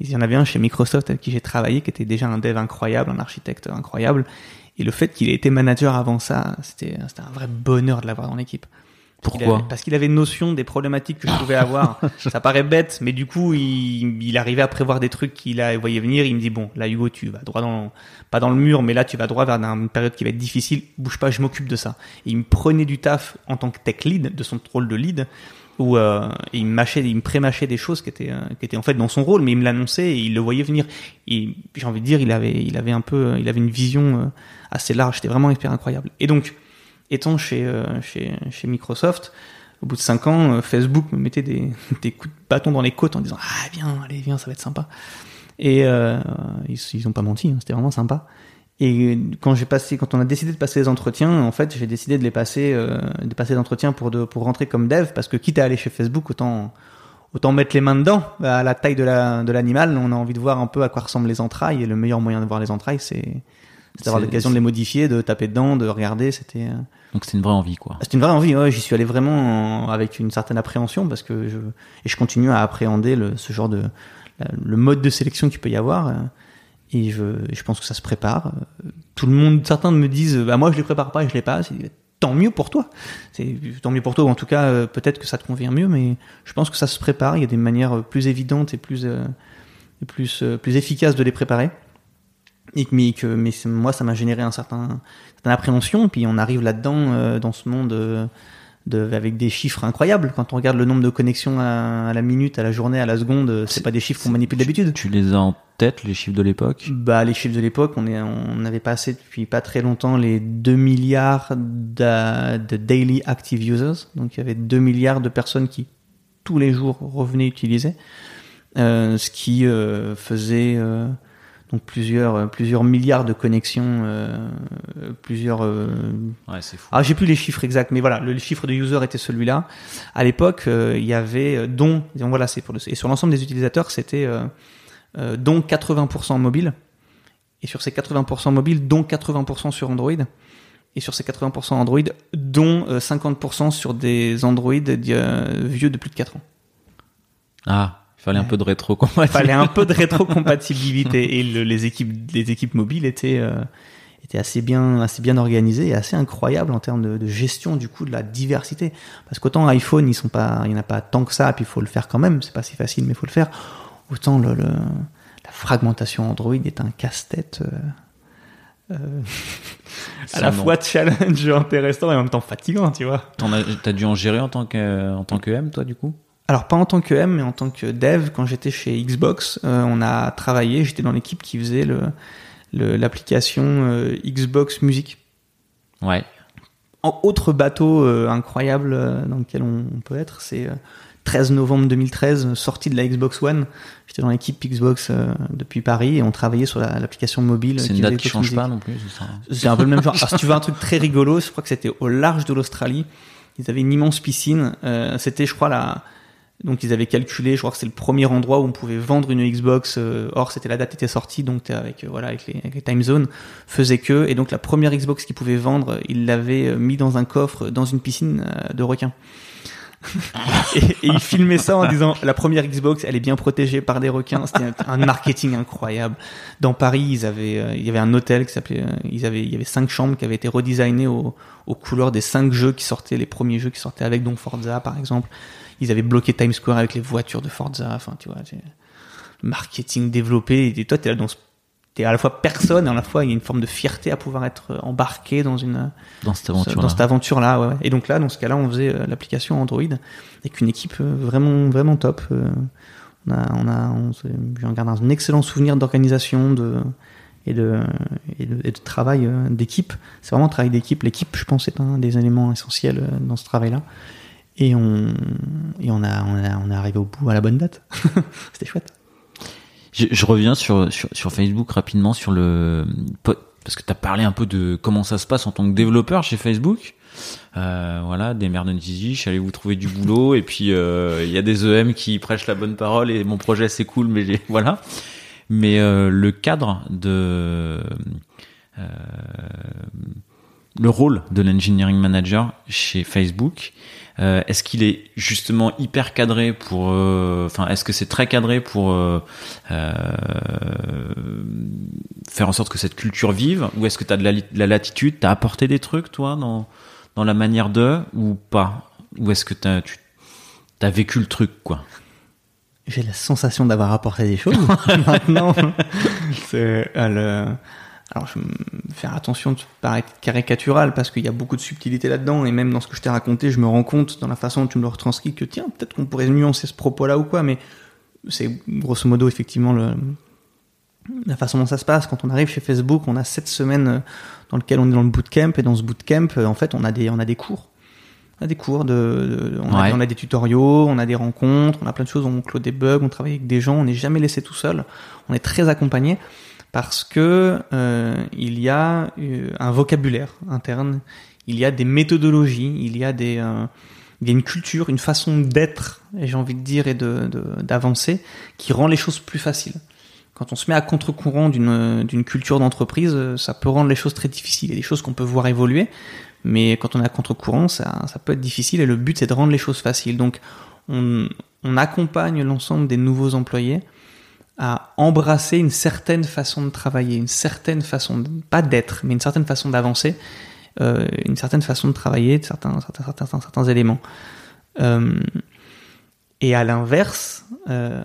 Il y en avait un chez Microsoft avec qui j'ai travaillé, qui était déjà un dev incroyable, un architecte incroyable. Et le fait qu'il ait été manager avant ça, c'était un vrai bonheur de l'avoir dans l'équipe. Pourquoi Parce qu'il avait une notion des problématiques que je pouvais avoir. ça paraît bête, mais du coup, il, il arrivait à prévoir des trucs qu'il voyait venir. Il me dit bon, là Hugo, tu vas droit dans, pas dans le mur, mais là tu vas droit vers une période qui va être difficile. Bouge pas, je m'occupe de ça. Et il me prenait du taf en tant que tech lead, de son rôle de lead, où euh, il me mâchait, il me pré-mâchait des choses qui étaient, euh, qui étaient en fait dans son rôle, mais il me l'annonçait et il le voyait venir. Et j'ai envie de dire, il avait, il avait un peu, il avait une vision euh, assez large. C'était vraiment hyper incroyable. Et donc étant chez, euh, chez, chez Microsoft, au bout de 5 ans, euh, Facebook me mettait des, des coups de bâton dans les côtes en disant Ah, viens, allez, viens, ça va être sympa. Et euh, ils, ils ont pas menti, hein, c'était vraiment sympa. Et quand j'ai passé, quand on a décidé de passer les entretiens, en fait, j'ai décidé de les passer, euh, de passer les entretiens pour de, pour rentrer comme dev, parce que quitte à aller chez Facebook, autant autant mettre les mains dedans. À la taille de la de l'animal, on a envie de voir un peu à quoi ressemblent les entrailles, et le meilleur moyen de voir les entrailles, c'est d'avoir l'occasion de les modifier, de taper dedans, de regarder. C'était donc c'est une vraie envie, quoi. C'est une vraie envie. Ouais, j'y suis allé vraiment avec une certaine appréhension parce que je et je continue à appréhender le, ce genre de le mode de sélection qu'il peut y avoir. Euh, et je, je pense que ça se prépare. Tout le monde, certains me disent, bah moi je les prépare pas et je les passe. tant mieux pour toi. C'est tant mieux pour toi. Ou en tout cas, euh, peut-être que ça te convient mieux, mais je pense que ça se prépare. Il y a des manières plus évidentes et plus euh, plus plus efficaces de les préparer et mais que mais moi ça m'a généré un certain certaine appréhension. Puis on arrive là-dedans euh, dans ce monde euh, de, avec des chiffres incroyables. Quand on regarde le nombre de connexions à, la minute à la journée à la seconde c'est pas des chiffres qu'on manipule d'habitude. tu les as en tête les chiffres de l'époque? Bah les chiffres de l'époque on est on avait passé depuis pas très longtemps les 2 milliards de, de daily active users. Donc il y avait 2 milliards de personnes qui tous les jours revenaient utiliser euh, ce qui euh, faisait euh, donc plusieurs euh, plusieurs milliards de connexions, euh, plusieurs. Euh, ouais, c'est fou. Ah, j'ai plus les chiffres exacts, mais voilà, le, chiffre de user était celui-là. À l'époque, euh, il y avait dont, voilà, c'est pour le, et sur l'ensemble des utilisateurs, c'était dont 80% mobile. Et sur ces 80% mobiles, dont 80% sur Android. Et sur ces 80% Android, dont 50% sur des Android vieux de plus de 4 ans. Ah, il fallait un peu de rétrocompatibilité. Il fallait un peu de rétrocompatibilité et le, les équipes, les équipes mobiles étaient euh, étaient assez bien, assez bien organisées et assez incroyables en termes de, de, gestion du coup de la diversité. Parce qu'autant iPhone, ils sont pas, il n'y en a pas tant que ça, puis il faut le faire quand même. C'est pas si facile, mais il faut le faire. Autant le, le la fragmentation Android est un casse-tête. Euh, euh, à la fois challenge intéressant et en même temps fatigant, tu vois. T'as dû en gérer en tant que en tant que M, toi, du coup? Alors pas en tant que M, mais en tant que dev, quand j'étais chez Xbox, euh, on a travaillé, j'étais dans l'équipe qui faisait le l'application euh, Xbox Music. Ouais. En autre bateau euh, incroyable dans lequel on, peut être, c'est 13 novembre 2013, sortie de la Xbox One. J'étais dans l'équipe Xbox depuis Paris et on travaillait sur l'application mobile. C'est une date qui change pas non plus. C'est un peu le même genre. Alors si tu veux un truc très rigolo, je crois que c'était au large de l'Australie. Ils avaient une immense piscine. c'était, je crois, la Donc ils avaient calculé, je crois que c'est le premier endroit où on pouvait vendre une Xbox. euh, or c'était la date était sortie, donc avec euh, voilà avec les, avec les time zones faisait que et donc la première Xbox qu'ils pouvaient vendre, ils l'avaient euh, mis dans un coffre dans une piscine euh, de requins. et, et ils filmaient ça en disant la première Xbox elle est bien protégée par des requins. C'était un, marketing incroyable. Dans Paris ils avaient euh, il y avait un hôtel qui s'appelait euh, ils avaient il y avait cinq chambres qui avaient été redesignées aux, aux couleurs des cinq jeux qui sortaient les premiers jeux qui sortaient avec donc Forza par exemple ils avaient bloqué Times Square avec les voitures de Forza. Enfin, tu vois, marketing développé. Et toi, t'es là dans, ce- t'es à la fois personne et à la fois il y a une forme de fierté à pouvoir être embarqué dans une Dans cette aventure. dans cette aventure là. Ouais, ouais. Et donc là, dans ce cas-là, on faisait euh, l'application Android avec une équipe euh, vraiment vraiment top. Euh, on a on a on, garde un excellent souvenir d'organisation de et de, et de, et de travail euh, d'équipe. C'est vraiment un travail d'équipe. L'équipe, je pense, est un des éléments essentiels euh, dans ce travail-là. Et on, et on a, on a, on est arrivé au bout à la bonne date. C'était chouette. Je, reviens sur, sur, Facebook rapidement sur le parce que tu as parlé un peu de comment ça se passe en tant que développeur chez Facebook. Euh, voilà, des merdes de allez vous trouver du boulot et puis euh, il y a des EM qui prêchent la bonne parole et mon projet c'est cool mais voilà. Mais euh, le cadre de euh, le rôle de l'engineering manager chez Facebook, euh, est-ce qu'il est justement hyper cadré pour, euh, enfin, est-ce que c'est très cadré pour euh, faire en sorte que cette culture vive, ou est-ce que tu as de la, li- de la latitude, t'as apporté des trucs toi dans dans la manière de ou pas, ou est-ce que t'as tu as vécu le truc quoi? J'ai la sensation d'avoir apporté des choses. Maintenant, c'est le- alors je vais faire attention de paraître caricatural parce qu'il y a beaucoup de subtilité là-dedans et même dans ce que je t'ai raconté, je me rends compte dans la façon dont tu me le retranscris que tiens, peut-être qu'on pourrait nuancer ce propos-là ou quoi, mais c'est grosso modo effectivement le, la façon dont ça se passe. Quand on arrive chez Facebook, on a sept semaines euh, dans lesquelles on est dans le bootcamp et dans ce bootcamp, euh, en fait, on a des, on a des cours. On a des cours de, de- on, a, on a des tutoriaux, on a des rencontres, on a plein de choses, on clôt des bugs, on travaille avec des gens, on n'est jamais laissé tout seul. On est très accompagné parce que euh, il y a euh, un vocabulaire interne, il y a des méthodologies, il y a des, euh, il y a une culture, une façon d'être, j'ai envie de dire, et de d'avancer, qui rend les choses plus faciles. Quand on se met à contre-courant d'une d'une culture d'entreprise, ça peut rendre les choses très difficiles. Il y a des choses qu'on peut voir évoluer, mais quand on est à contre-courant, ça, ça peut être difficile, et le but c'est de rendre les choses faciles. Donc, on, on accompagne l'ensemble des nouveaux employés à embrasser une certaine façon de travailler, une certaine façon, pas d'être, mais une certaine façon d'avancer, euh, une certaine façon de travailler, certains, certains, certains, certains éléments. Euh, et à l'inverse, euh,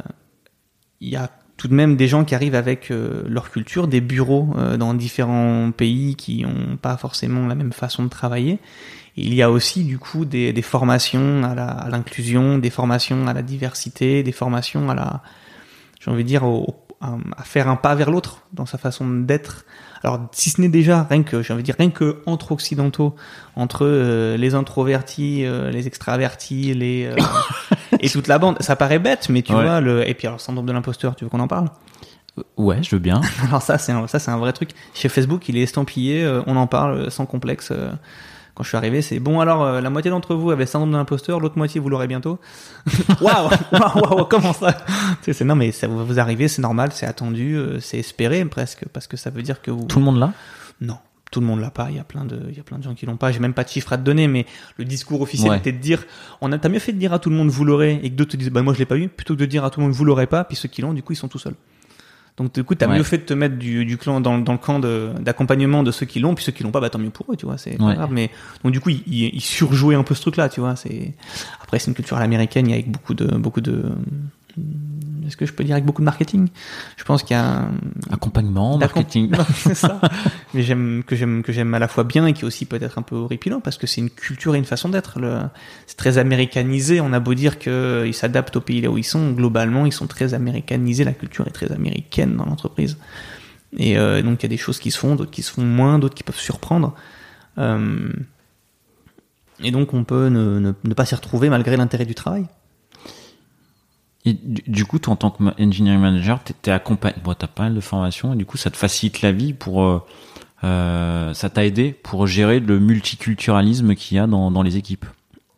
il y a tout de même des gens qui arrivent avec leur culture, des bureaux dans différents pays qui n'ont pas forcément la même façon de travailler. Il y a aussi du coup des, formations à l'inclusion, des formations à la diversité, des formations à la, j'ai envie de dire, au- à, à faire un pas vers l'autre dans sa façon d'être. Alors si ce n'est déjà rien que, j'ai envie de dire rien que entre occidentaux, entre euh, les introvertis, euh, les extravertis, les euh, et toute la bande, ça paraît bête, mais tu Ouais. vois le et puis alors syndrome de l'imposteur, tu veux qu'on en parle? Ouais, je veux bien. Alors ça c'est un, ça c'est un vrai truc. Chez Facebook, il est estampillé, on en parle sans complexe. Quand je suis arrivé, c'est bon alors euh, la moitié d'entre vous avait syndrome de l'imposteur, l'autre moitié vous l'aurez bientôt. Waouh, waouh, waouh, comment ça? C'est non mais ça va vous arriver, c'est normal, c'est attendu, euh, c'est espéré presque parce que ça veut dire que vous Tout le monde là non, tout le monde l'a pas. Il y a plein de, il y a plein de gens qui l'ont pas. J'ai même pas de chiffres à te donner, mais le discours officiel Ouais. était de dire, on a, t'as mieux fait de dire à tout le monde vous l'aurez et que d'autres te disent, bah moi je l'ai pas eu, plutôt que de dire à tout le monde vous l'aurez pas, puis ceux qui l'ont, du coup ils sont tout seuls. Donc du coup t'as Ouais. mieux fait de te mettre du, du clan dans, dans le camp de- d'accompagnement de, ceux qui l'ont, puis ceux qui l'ont pas, bah tant mieux pour eux, tu vois. C'est Ouais. grave. Mais donc du coup ils, ils, ils surjouaient un peu ce truc-là, tu vois. C'est après c'est une culture à l'américaine, il y a avec beaucoup de, beaucoup de, est-ce que je peux dire avec beaucoup de marketing? Je pense qu'il y a un- Accompagnement, marketing. C'est ça. Mais j'aime que j'aime que j'aime à la fois bien et qui aussi peut être un peu horripilant parce que c'est une culture et une façon d'être. C'est très américanisé. On a beau dire qu'ils s'adaptent au pays là où ils sont, globalement ils sont très américanisés. La culture est très américaine dans l'entreprise. Et euh, donc il y a des choses qui se font, d'autres qui se font moins, d'autres qui peuvent surprendre. Euh, Et donc on peut ne, ne, ne pas s'y retrouver malgré l'intérêt du travail. Et du, coup, toi, en tant que ma- engineering manager, t'es, accompagné. Bon, t'as pas mal de formations et du coup, ça te facilite la vie pour. euh, euh, ça t'a aidé pour gérer le multiculturalisme qu'il y a dans, dans les équipes?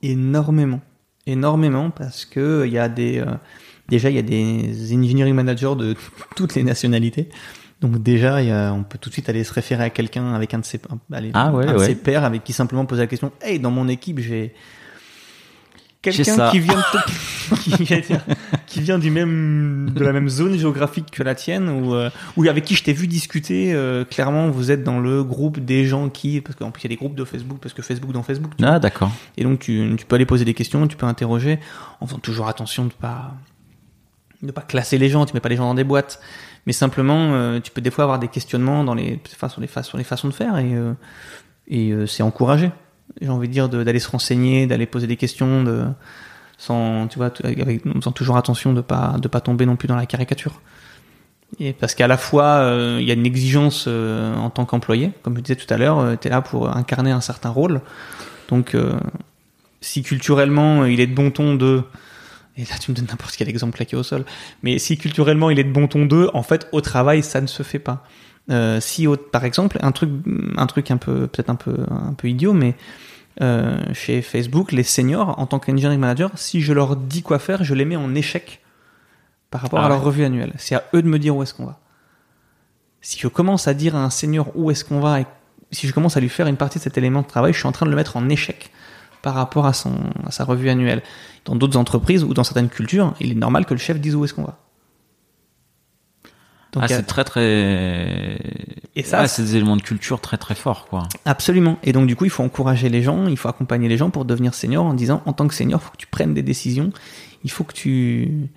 Énormément. énormément parce que il y a des déjà il y a des engineering managers de toutes les nationalités. Donc déjà, y a, on peut tout de suite aller se référer à quelqu'un avec un de ses, aller, Ah ouais, un de ouais. ses pairs avec qui simplement poser la question Hey, dans mon équipe, J'ai quelqu'un qui vient de qui, vient, du même de la même zone géographique que la tienne ou euh, ou avec qui je t'ai vu discuter. euh, clairement, vous êtes dans le groupe des gens qui parce qu'en plus il y a des groupes de Facebook parce que Facebook dans Facebook. Ah, d'accord. et donc tu, tu peux aller poser des questions, tu peux interroger, en faisant toujours attention de pas de pas classer les gens, tu mets pas les gens dans des boîtes, mais simplement euh, tu peux des fois avoir des questionnements dans les enfin, sur les fa- sur les façons de faire et euh, et euh, c'est encouragé. J'ai envie de dire d'aller se renseigner, d'aller poser des questions, de sans tu vois avec faisant toujours attention de pas de pas tomber non plus dans la caricature. Et parce qu'à la fois euh, il y a une exigence euh, en tant qu'employé, comme je disais tout à l'heure, tu es là pour incarner un certain rôle. Donc euh, si culturellement euh, il est de bon ton de et là tu me donnes n'importe quel exemple claqué au sol mais si culturellement il est de bon ton de en fait au travail ça ne se fait pas euh, si par exemple un truc un truc un peu peut-être un peu un peu idiot mais euh, chez Facebook les seniors en tant qu'engineering manager si je leur dis quoi faire je les mets en échec par rapport Ah à leur revue annuelle c'est à eux de me dire où est-ce qu'on va si je commence à dire à un senior où est-ce qu'on va et si je commence à lui faire une partie de cet élément de travail je suis en train de le mettre en échec par rapport à, son, à sa revue annuelle. Dans d'autres entreprises ou dans certaines cultures, il est normal que le chef dise où est-ce qu'on va. Donc, ah, il a- c'est très très. Et ça, Ah, c'est des éléments de culture très très forts, quoi. absolument. Et donc du coup, il faut encourager les gens, il faut accompagner les gens pour devenir senior en disant, en tant que senior, il faut que tu prennes des décisions, il faut que tu,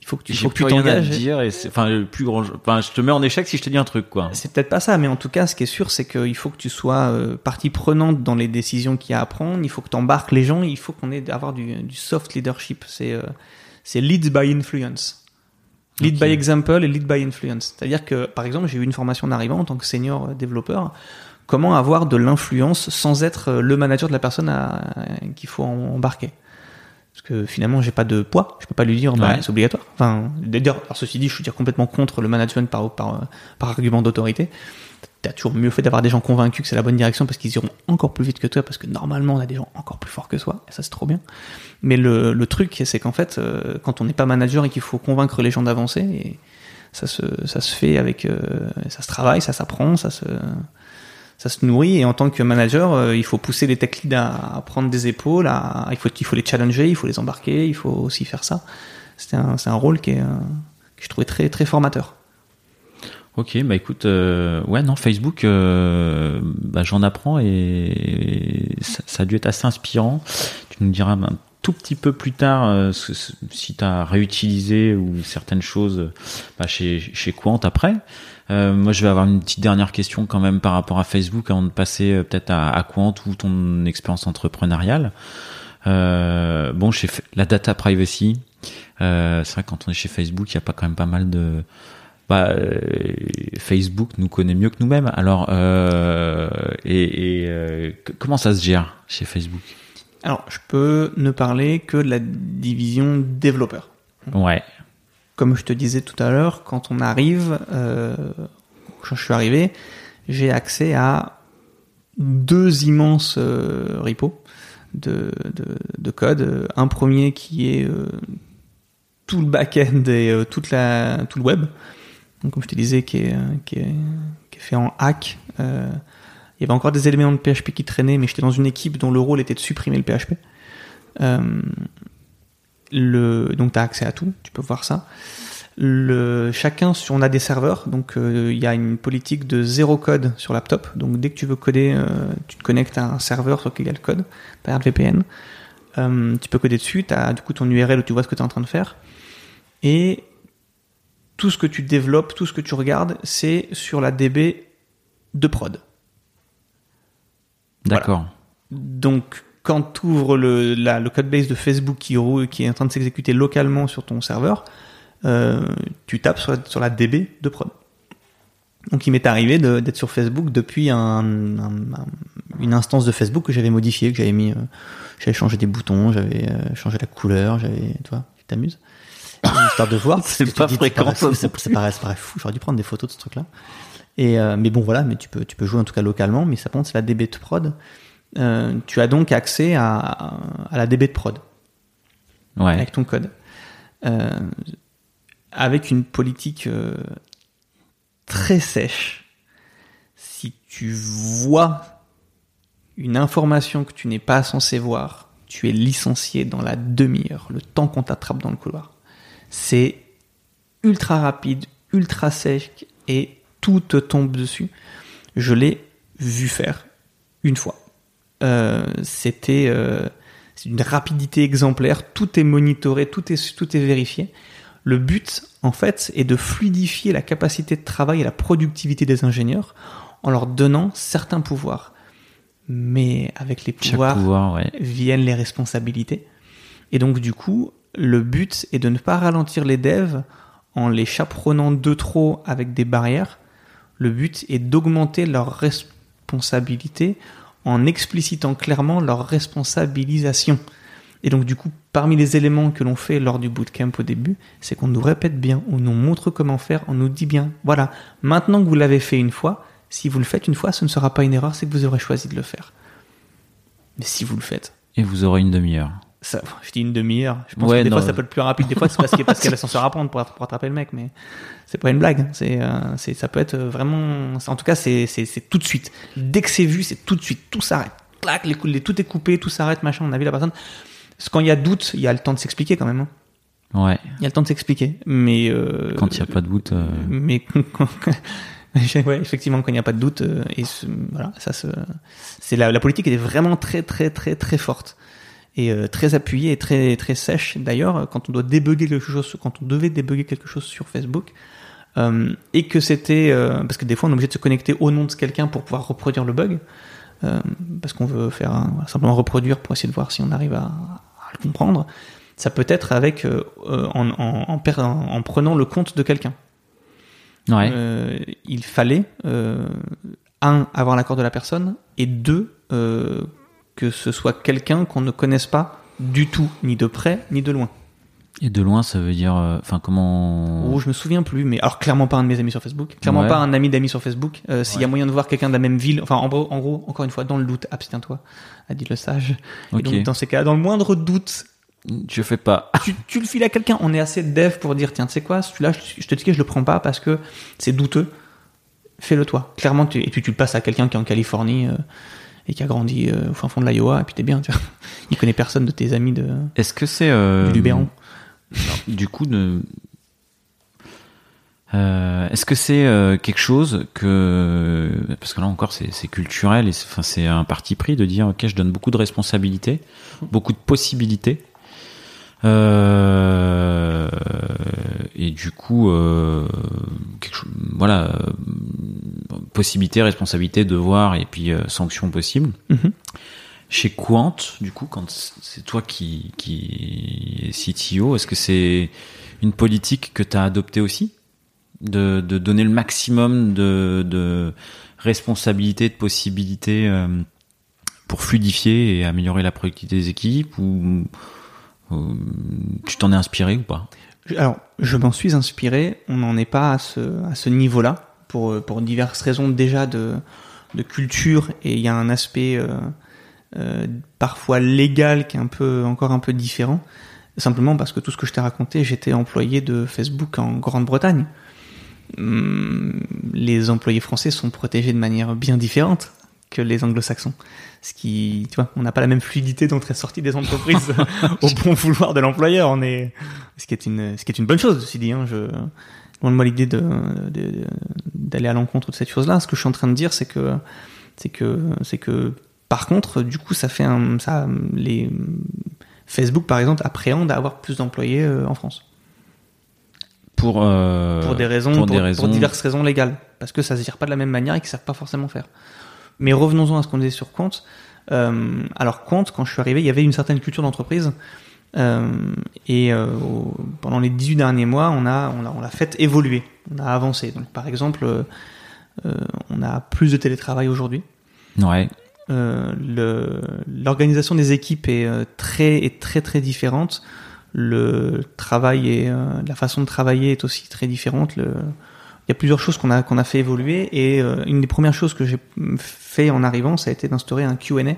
il faut que tu, J'ai faut que plus tu t'engages. dire et enfin, le plus grand, enfin, je te mets en échec si je te dis un truc, quoi. C'est peut-être pas ça, mais en tout cas, ce qui est sûr, c'est qu'il faut que tu sois euh, partie prenante dans les décisions qu'il y a à prendre. Il faut que tu embarques les gens. Il faut qu'on ait avoir du, du soft leadership. C'est euh, c'est lead by influence. Lead by example et lead by influence. C'est-à-dire que, par exemple, j'ai eu une formation en arrivant en tant que senior euh, développeur. Comment avoir de l'influence sans être euh, le manager de la personne à- qu'il faut embarquer? Parce que finalement j'ai pas de poids, je peux pas lui dire bah, Ouais. c'est obligatoire. Enfin, d'ailleurs, ceci dit, je suis dire complètement contre le management par par, euh, par argument d'autorité. T'as toujours mieux fait d'avoir des gens convaincus que c'est la bonne direction parce qu'ils iront encore plus vite que toi parce que normalement on a des gens encore plus forts que soi et ça c'est trop bien. Mais le, le truc c'est qu'en fait euh, quand on n'est pas manager et qu'il faut convaincre les gens d'avancer et ça se ça se fait avec euh, ça se travaille, ça s'apprend, ça se ça se nourrit et en tant que manager, euh, il faut pousser les tech leads à, à prendre des épaules, à, il faut il faut les challenger, il faut les embarquer, il faut aussi faire ça. C'est un c'est un rôle qui est que je trouvais très très formateur. Ok, bah écoute, euh, ouais, non, Facebook, euh, bah, j'en apprends et ça, a dû être assez inspirant. Tu nous diras un tout petit peu plus tard euh, si tu as réutilisé ou certaines choses bah, chez, chez Quant après. Euh, moi, je vais avoir une petite dernière question quand même par rapport à Facebook avant de passer euh, peut-être à, Quant ou ton expérience entrepreneuriale. Bon, chez la data privacy, c'est vrai quand on est chez Facebook, il y a pas quand même pas mal de bah, euh, Facebook nous connaît mieux que nous-mêmes. Alors, euh, et, et, euh, comment ça se gère chez Facebook? Alors, je peux ne parler que de la division développeur. Ouais, Comme je te disais tout à l'heure, quand on arrive, euh, quand je suis arrivé, j'ai accès à deux immenses repos de, de, de code. Un premier qui est tout le back-end et toute la, tout le web. Donc, comme je te disais, qui est, euh, qui est, qui est fait en hack. Euh, il y avait encore des éléments de PHP qui traînaient, mais j'étais dans une équipe dont le rôle était de supprimer le PHP. Euh, le, donc tu as accès à tout, tu peux voir ça. Le, chacun, on a des serveurs, donc euh, il y a une politique de zéro code sur laptop. Donc dès que tu veux coder, euh, tu te connectes à un serveur sur lequel il y a le code, par VPN. Euh, tu peux coder dessus, tu as du coup ton URL où tu vois ce que tu es en train de faire. Et tout ce que tu développes, tout ce que tu regardes, c'est sur la DB de prod. d'accord. Donc, quand tu ouvres le, la- le codebase de Facebook qui, roule- qui est en train de s'exécuter localement sur ton serveur, euh, tu tapes sur la, sur la DB de prod. Donc, il m'est arrivé d'être sur Facebook depuis un, un- un- une instance de Facebook que j'avais modifiée, que j'avais mis, euh, j'avais changé des boutons, j'avais euh, changé la couleur, j'avais, tu vois, tu t'amuses. Histoire de voir. C'est pas fréquent, ça, Ça, ça paraît, ça paraît fou. J'aurais dû prendre des photos de ce truc-là. Et euh, mais bon, voilà. Mais tu peux, tu peux jouer en tout cas localement. Mais ça compte, c'est la DB de prod. Euh, tu as donc accès à, à la DB de prod. Ouais. avec ton code, euh, avec une politique euh, très sèche. Si tu vois une information que tu n'es pas censé voir, tu es licencié dans la demi-heure, le temps qu'on t'attrape dans le couloir. C'est ultra rapide, ultra sec et tout te tombe dessus. Je l'ai vu faire une fois. Euh, C'était euh, une rapidité exemplaire, tout est monitoré, tout est, tout est vérifié. Le but, en fait, est de fluidifier la capacité de travail et la productivité des ingénieurs en leur donnant certains pouvoirs. Mais avec les pouvoirs pouvoir, ouais. viennent les responsabilités. Et donc, du coup, le but est de ne pas ralentir les devs en les chaperonnant de trop avec des barrières. Le but est d'augmenter leur responsabilité en explicitant clairement leur responsabilisation. Et donc, du coup, parmi les éléments que l'on fait lors du bootcamp au début, c'est qu'on nous répète bien, on nous montre comment faire, on nous dit bien, voilà, maintenant que vous l'avez fait une fois, si vous le faites une fois, ce ne sera pas une erreur, c'est que vous aurez choisi de le faire. Mais si vous le faites, Et vous aurez une demi-heure. Ça, je dis une demi-heure. Je pense Ouais, que des non. fois ça peut être plus rapide. Des fois c'est parce qu'il y a, l'ascenseur à prendre pour, pour attraper le mec, mais c'est pas une blague. C'est, euh, c'est, ça peut être vraiment. En tout cas, c'est, c'est, c'est tout de suite. Dès que c'est vu, c'est tout de suite. Tout s'arrête. Clac, les, les, tout est coupé, tout s'arrête, machin. On a vu la personne. Parce que quand il y a doute, il y a le temps de s'expliquer quand même. hein. Ouais. Il y a le temps de s'expliquer. Mais euh, Quand il n'y a pas de doute. euh, mais ouais, effectivement, quand il n'y a pas de doute, euh, et ce- voilà, ça se, c'est la, la politique est vraiment très très très très forte et euh, très appuyée et très très sèche. D'ailleurs, quand on doit débugger quelque chose, quand on devait débugger quelque chose sur Facebook, euh, et que c'était euh, parce que des fois on est obligé de se connecter au nom de quelqu'un pour pouvoir reproduire le bug, parce qu'on veut faire un- simplement reproduire pour essayer de voir si on arrive à, à le comprendre. Ça peut être avec en, en, prenant le compte de quelqu'un. Ouais. Euh, il fallait euh, un avoir l'accord de la personne et deux euh, que ce soit quelqu'un qu'on ne connaisse pas du tout, ni de près ni de loin. Et de loin, ça veut dire. euh, Enfin, comment. Oh, je me souviens plus, mais alors clairement pas un de mes amis sur Facebook, clairement Ouais. pas un ami d'amis sur Facebook. Euh, S'il y a moyen de voir quelqu'un de la même ville, enfin en gros, en gros, encore une fois, dans le doute, abstiens-toi, a dit le sage. Et donc dans ces cas, dans le moindre doute, Je fais pas. tu, tu le files à quelqu'un. On est assez dev pour dire tiens, tu sais quoi, celui-là, je, je te dis que je le prends pas parce que c'est douteux. Fais-le toi. Clairement, tu, et puis tu le passes à quelqu'un qui est en Californie euh, et qui a grandi euh, au fin fond de l'Iowa, et puis t'es bien. Tu vois. Il connaît personne de tes amis de, Est-ce que c'est. euh, du Luberon. Du coup, de. Euh, Est-ce que c'est euh, quelque chose que parce que là encore c'est culturel et c'est enfin, c'est un parti pris de dire ok je donne beaucoup de responsabilités, beaucoup de possibilités et du coup euh, quelque chose, voilà euh, possibilité, responsabilité, devoir et puis euh, sanctions possibles. Mhm. Chez Quant, du coup, quand c'est toi qui, qui est CTO, est-ce que c'est une politique que tu as adoptée aussi? De, de donner le maximum de, de responsabilités, de possibilités euh, pour fluidifier et améliorer la productivité des équipes ou euh, tu t'en es inspiré ou pas? Alors, je m'en suis inspiré. On n'en est pas à ce, niveau-là pour, pour diverses raisons déjà de, culture et il y a un aspect euh, euh, parfois légal qui est un peu encore un peu différent. Simplement parce que tout ce que je t'ai raconté, j'étais employé de Facebook en Grande-Bretagne. Hum, Les employés français sont protégés de manière bien différente que les anglo-saxons. Ce qui, tu vois, on n'a pas la même fluidité d'entrée-sortie des entreprises au bon vouloir de l'employeur. On est, ce qui est une, ce qui est une bonne chose, ceci dit. Hein, je, loin de moi l'idée de, d'aller à l'encontre de cette chose-là. Ce que je suis en train de dire, c'est que, c'est que, c'est que, par contre, du coup, ça fait un, ça, les, Facebook, par exemple, appréhende à avoir plus d'employés euh, en France. pour, euh, Pour des raisons, pour pour, des raisons- pour diverses raisons légales. Parce que ça se gère pas de la même manière et qu'ils savent pas forcément faire. Mais revenons-en à ce qu'on disait sur Compte. Euh, alors Compte, quand je suis arrivé, il y avait une certaine culture d'entreprise. Euh, et euh, pendant les 18 derniers mois, on a, on a, on l'a fait évoluer, on a avancé. Donc par exemple, euh, on a plus de télétravail aujourd'hui. ouais l'organisation des équipes est très est très très différente. Le travail et la façon de travailler est aussi très différente. Le, il y a plusieurs choses qu'on a qu'on a fait évoluer et euh, une des premières choses que j'ai fait en arrivant, ça a été d'instaurer un Q&A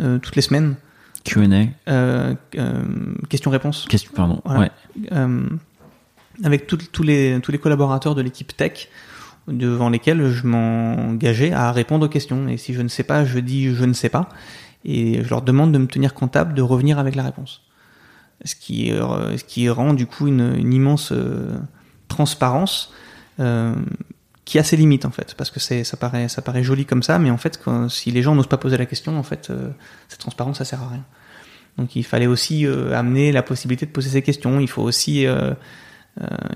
euh, toutes les semaines Q&A. Euh, euh, question-réponse. Question, pardon. Voilà. Ouais. Euh, avec tout- tous les tous les collaborateurs de l'équipe tech devant lesquels je m'engageais à répondre aux questions. Et si je ne sais pas, je dis je ne sais pas, et je leur demande de me tenir comptable, de revenir avec la réponse. Ce qui ce qui rend du coup une, une immense transparence. Euh, qui a ses limites en fait, parce que ça paraît ça paraît joli comme ça, mais en fait si les gens n'osent pas poser la question, en fait euh, cette transparence ça sert à rien. Donc il fallait aussi euh, amener la possibilité de poser ces questions. Il faut aussi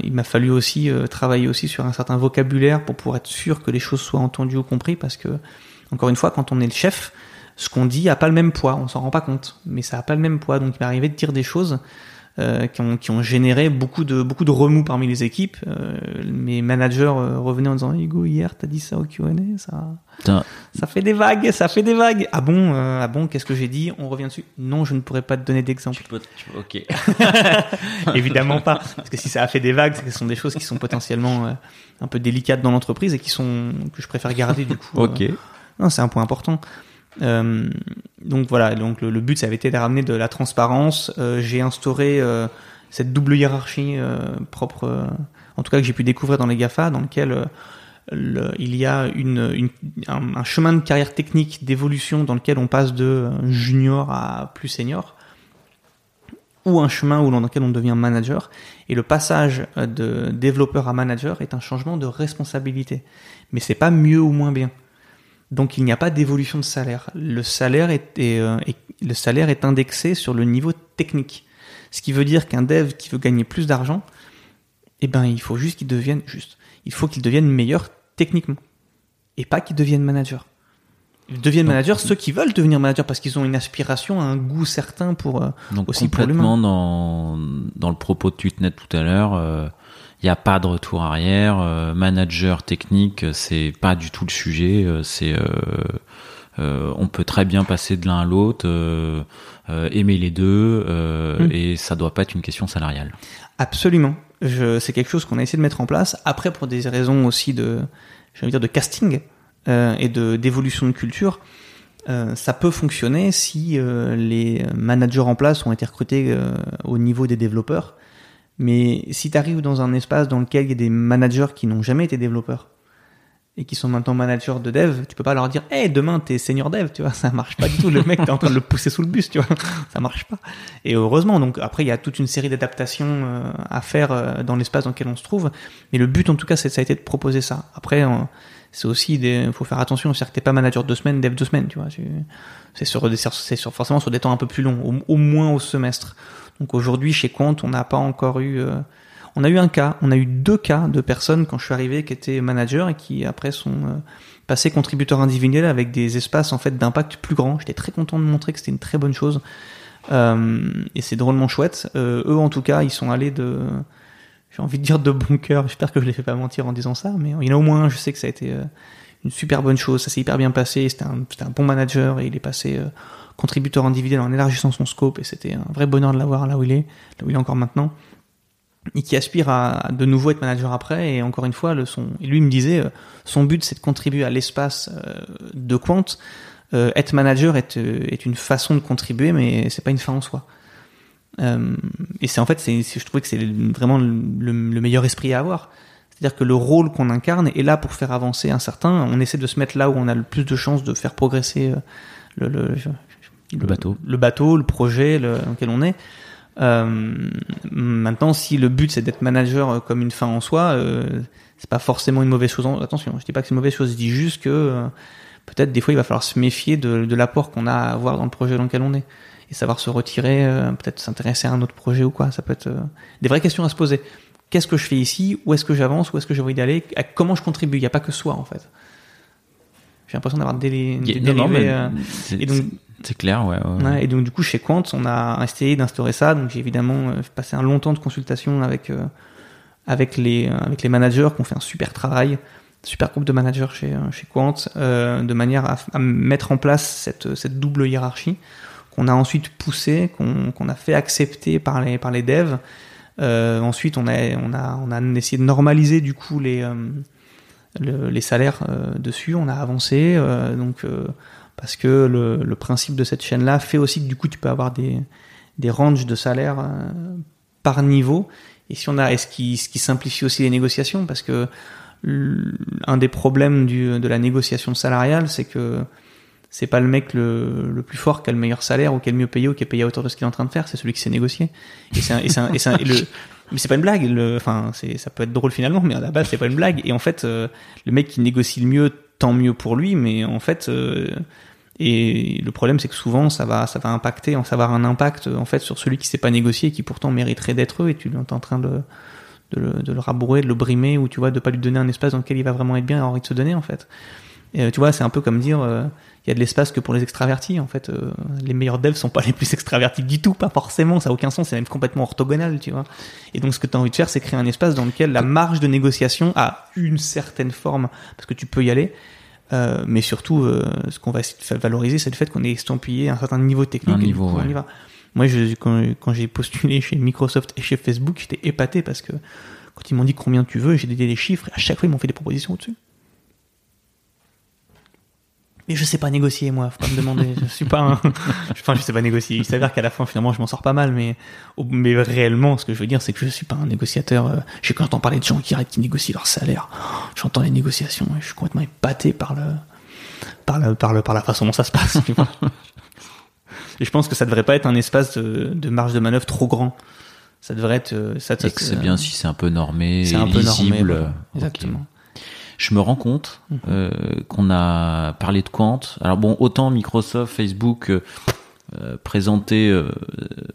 il m'a fallu aussi travailler aussi sur un certain vocabulaire pour pouvoir être sûr que les choses soient entendues ou comprises parce que encore une fois quand on est le chef ce qu'on dit a pas le même poids on s'en rend pas compte mais ça a pas le même poids donc il m'est arrivé de dire des choses euh, qui, ont, qui ont généré beaucoup de beaucoup de remous parmi les équipes Euh, mes managers euh, revenaient en disant Hugo hier t'as dit ça au Q&A ça Putain, ça fait des vagues ça fait des vagues ah bon euh, ah bon qu'est-ce que j'ai dit on revient dessus non je ne pourrais pas te donner d'exemple tu peux, tu peux- ok. Évidemment pas, parce que si ça a fait des vagues, ce sont des choses qui sont potentiellement euh, un peu délicates dans l'entreprise et qui sont que je préfère garder du coup. Ok. Non, c'est un point important. Euh, donc voilà, donc le, but ça avait été de ramener de la transparence. Euh, j'ai instauré euh, cette double hiérarchie euh, propre, euh, en tout cas que j'ai pu découvrir dans les Gafa, dans lequel euh, le- il y a une, une- un, un chemin de carrière technique d'évolution dans lequel on passe de junior à plus senior ou un chemin où, dans lequel on devient manager. Et le passage de développeur à manager est un changement de responsabilité. Mais c'est pas mieux ou moins bien. Donc il n'y a pas d'évolution de salaire. Le salaire est, est, euh, est- le salaire est indexé sur le niveau technique. Ce qui veut dire qu'un dev qui veut gagner plus d'argent, eh ben il faut juste qu'il devienne juste. Il faut qu'il devienne meilleur techniquement et pas qu'il devienne manager. Ils deviennent Donc- manager ceux qui veulent devenir manager parce qu'ils ont une aspiration, un goût certain pour euh, Donc Aussi pour complètement dans, dans le propos que tu tenais tout à l'heure, euh, il n'y a pas de retour arrière. euh, manager technique, c'est pas du tout le sujet. euh, c'est euh, euh, on peut très bien passer de l'un à l'autre, euh, euh, aimer les deux, euh, Mm. et ça doit pas être une question salariale. Absolument. C'est quelque chose qu'on a essayé de mettre en place. Après, pour des raisons aussi de, j'ai envie de dire, de casting euh, et de d'évolution de culture, euh, ça peut fonctionner si euh, les managers en place ont été recrutés euh, au niveau des développeurs. Mais si tu arrives dans un espace dans lequel il y a des managers qui n'ont jamais été développeurs et qui sont maintenant managers de dev, tu peux pas leur dire "Hey, demain t'es senior dev", tu vois, ça marche pas du tout. Le mec t'es en train de le pousser sous le bus, tu vois, ça marche pas. Et heureusement, donc après il y a toute une série d'adaptations euh, à faire euh, dans l'espace dans lequel on se trouve, mais le but en tout cas, c'est ça a été de proposer ça. Après, euh, c'est aussi des, faut faire attention, c'est-à-dire que t'es pas manager deux semaines, dev deux semaines, tu vois. C'est sur sur forcément sur des temps un peu plus longs, au moins au semestre. Donc aujourd'hui chez Quant, on n'a pas encore eu euh, on a eu un cas, on a eu deux cas de personnes quand je suis arrivé qui étaient managers et qui après sont euh, passés contributeurs individuels avec des espaces en fait d'impact plus grands. J'étais très content de montrer que c'était une très bonne chose Euh, et c'est drôlement chouette. Euh, eux en tout cas, ils sont allés de, j'ai envie de dire de bon cœur. J'espère que je les fais pas mentir en disant ça, mais il y en a au moins. Je sais que ça a été euh, une super bonne chose. Ça s'est hyper bien passé. C'était un, un bon manager et il est passé contributeur individuel en élargissant son scope et c'était un vrai bonheur de l'avoir là où il est, là où il est encore maintenant et qui aspire à, de nouveau être manager après. Et encore une fois, le son, lui me disait, euh, son but c'est de contribuer à l'espace euh, de Quant. Euh, être manager est, est une façon de contribuer, mais c'est pas une fin en soi. Et c'est en fait, c'est, je trouvais que c'est vraiment le, le- le meilleur esprit à avoir. C'est-à-dire que le rôle qu'on incarne est là pour faire avancer un certain. On essaie de se mettre là où on a le plus de chances de faire progresser le, le, bateau. le bateau, le projet dans lequel on est. Euh, maintenant, si le but c'est d'être manager euh, comme une fin en soi, euh, c'est pas forcément une mauvaise chose. en- Attention, je dis pas que c'est une mauvaise chose, je dis juste que peut-être des fois il va falloir se méfier de, de l'apport qu'on a à avoir dans le projet dans lequel on est et savoir se retirer, peut-être s'intéresser à un autre projet ou quoi. Ça peut être des vraies questions à se poser. Qu'est-ce que je fais ici? Où est-ce que j'avance? Où est-ce que j'ai envie d'aller? Comment je contribue? Il n'y a pas que soi en fait. J'ai l'impression d'avoir non, mais euh, et donc- c'est- clair, ouais. ouais. Ouais, et donc du coup chez Quant, on a essayé d'instaurer ça. Donc j'ai évidemment euh, passé un long temps de consultation avec euh, avec les euh, avec les managers qui ont fait un super travail, super groupe de managers chez chez Quant, euh, de manière à, à mettre en place cette cette double hiérarchie qu'on a ensuite poussé, qu'on qu'on a fait accepter par les par les devs. Euh, ensuite, on a on a on a essayé de normaliser du coup les euh, le- les salaires euh, dessus. On a avancé, euh, donc euh, parce que le, le principe de cette chaîne-là fait aussi que du coup tu peux avoir des, des ranges de salaire euh, par niveau. Et si on a, est-ce qui, ce qui simplifie aussi les négociations, parce que un des problèmes du, de la négociation salariale, c'est que c'est pas le mec le, le, plus fort qui a le meilleur salaire ou qui est le mieux payé ou qui est payé à hauteur de ce qu'il est en train de faire, c'est celui qui s'est négocié. Et c'est et c'est et c'est le mais c'est pas une blague. Le, enfin, c'est ça peut être drôle finalement, mais à la base c'est pas une blague. Et en fait, euh, le mec qui négocie le mieux, tant mieux pour lui. Mais en fait, euh, et le problème c'est que souvent ça va ça va impacter, ça va avoir un impact en fait sur celui qui sait pas négocier et qui pourtant mériterait d'être eux. Et tu es en train de de le, de le rabourer, de le brimer, ou tu vois, de pas lui donner un espace dans lequel il va vraiment être bien et avoir envie de se donner en fait. Et, euh, tu vois, c'est un peu comme dire, euh, il y a de l'espace que pour les extravertis. En fait, euh, les meilleurs devs sont pas les plus extravertis du tout, pas forcément. Ça a aucun sens. C'est même complètement orthogonal, tu vois. Et donc, ce que tu as envie de faire, c'est créer un espace dans lequel la marge de négociation a une certaine forme, parce que tu peux y aller. Euh, mais surtout, ce qu'on va valoriser, c'est le fait qu'on est estampillé à un certain niveau technique. Un niveau, ouais. on y va. Moi, je, quand, quand j'ai postulé chez Microsoft et chez Facebook, j'étais épaté parce que quand ils m'ont dit combien tu veux, j'ai donné des chiffres et à chaque fois ils m'ont fait des propositions au-dessus. Mais je sais pas négocier, moi. Faut pas me demander. je suis pas un... Enfin, je sais pas négocier. Il s'avère qu'à la fin, finalement, je m'en sors pas mal, mais, mais réellement, ce que je veux dire, c'est que je suis pas un négociateur. Euh, j'ai quand j'entends parler de gens qui arrêtent, qui négocient leur salaire. J'entends les négociations et je suis complètement épaté par le, par le, par le, par la façon dont ça se passe. Tu vois et je pense que ça devrait pas être un espace de, de marge de manœuvre trop grand. Ça devrait être, euh, ça, et que c'est bien si c'est un peu normé, c'est un peu lisible. normé. Exactement. Okay je me rends compte euh, qu'on a parlé de Quant. Alors bon, autant Microsoft, Facebook euh, présenter euh,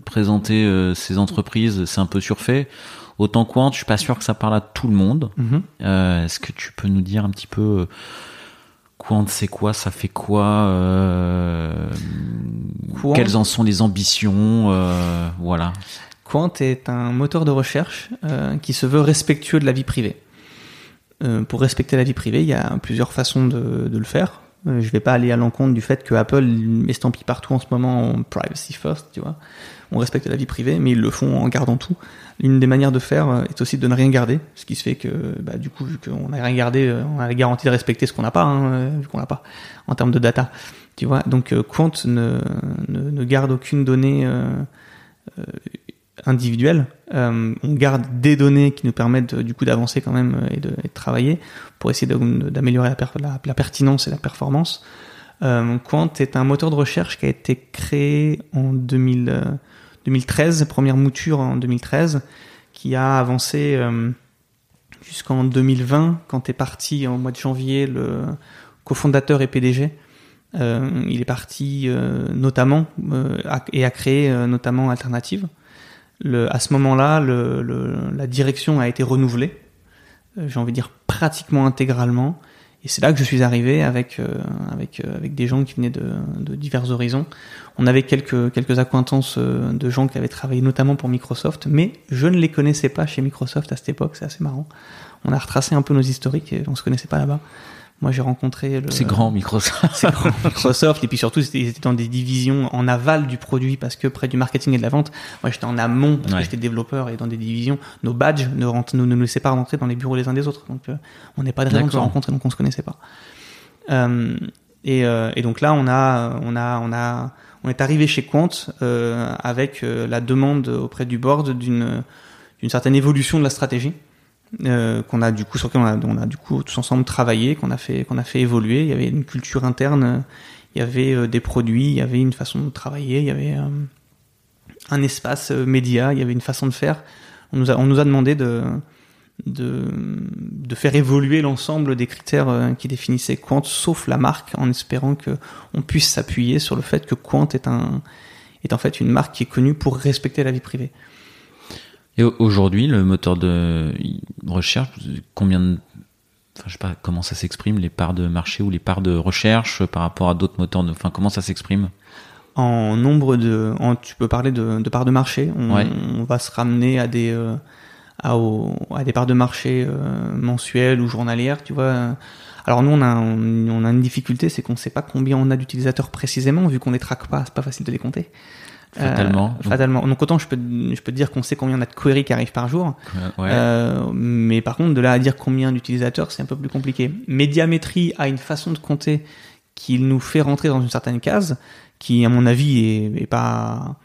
présenter euh, ces entreprises, c'est un peu surfait. Autant Quant, je suis pas sûr que ça parle à tout le monde. -hmm. Est-ce que tu peux nous dire un petit peu Quant, c'est quoi Ça fait quoi. Quelles en sont les ambitions Voilà. Quant est un moteur de recherche qui se veut respectueux de la vie privée. Euh, pour respecter la vie privée, il y a plusieurs façons de, de le faire. Euh, je vais pas aller à l'encontre du fait que Apple estampille partout en ce moment en privacy first, tu vois. On respecte la vie privée, mais ils le font en gardant tout. L'une des manières de faire euh, est aussi de ne rien garder, ce qui se fait que, bah, du coup, vu qu'on n'a rien gardé, on a la garantie de respecter ce qu'on n'a pas, hein, vu qu'on n'a pas en termes de data, tu vois. Donc Quant ne, ne, ne garde aucune donnée euh, individuelle. Euh, on garde des données qui nous permettent de, du coup d'avancer quand même et de, et de, travailler pour essayer d'améliorer la, pertinence et la performance. Euh, Quant est un moteur de recherche qui a été créé en 2000, euh, 2013, première mouture en 2013, qui a avancé euh, jusqu'en 2020 quand est parti au mois de janvier le cofondateur et PDG. Euh, il est parti euh, notamment et a créé notamment Alternative le, à ce moment-là, le, le, la direction a été renouvelée, euh, j'ai envie de dire pratiquement intégralement. Et c'est là que je suis arrivé avec euh, avec euh, avec des gens qui venaient de, de, divers horizons. On avait quelques quelques acquaintances de gens qui avaient travaillé notamment pour Microsoft, mais je ne les connaissais pas chez Microsoft à cette époque. C'est assez marrant. On a retracé un peu nos historiques et on se connaissait pas là-bas. Moi, j'ai rencontré le. C'est grand Microsoft. C'est grand Microsoft. Et puis surtout, ils étaient dans des divisions en aval du produit parce que près du marketing et de la vente. Moi, j'étais en amont parce ouais. que j'étais développeur et dans des divisions. Nos badges ne, rentrent, ne, ne nous laissaient pas rentrer dans les bureaux les uns des autres. Donc, euh, on n'est pas de raison de se rencontrer, donc on se connaissait pas. Euh, et, euh, et, donc là, on a, on a, on a, on est arrivé chez Quant euh, avec euh, la demande auprès du board d'une, d'une certaine évolution de la stratégie euh, qu'on a du coup sur lequel on a, du coup tous ensemble travaillé, qu'on a fait qu'on a fait évoluer. Il y avait une culture interne, il y avait euh, des produits, il y avait une façon de travailler, il y avait euh, un espace euh, média, il y avait une façon de faire. On nous a on nous a demandé de de, de faire évoluer l'ensemble des critères qui définissaient Quant, sauf la marque, en espérant que on puisse s'appuyer sur le fait que Quant est un est en fait une marque qui est connue pour respecter la vie privée. Et aujourd'hui, le moteur de recherche, combien de Enfin, je sais pas comment ça s'exprime, les parts de marché ou les parts de recherche par rapport à d'autres moteurs de, enfin, comment ça s'exprime? En nombre de, en, tu peux parler de, de parts de marché? On, ouais. on, va se ramener à des, euh, à, au, à, des parts de marché euh, mensuelles ou journalières, tu vois. Alors nous, on a, on, on a une difficulté, c'est qu'on ne sait pas combien on a d'utilisateurs précisément, vu qu'on les traque pas, c'est pas facile de les compter. Fatalement. Euh, fatalement. Donc autant je peux je peux te dire qu'on sait combien on a de queries qui arrivent par jour, ouais. euh, mais par contre de là à dire combien d'utilisateurs c'est un peu plus compliqué. Médiamétrie a une façon de compter qu'il nous fait rentrer dans une certaine case qui, à mon avis, est, est pas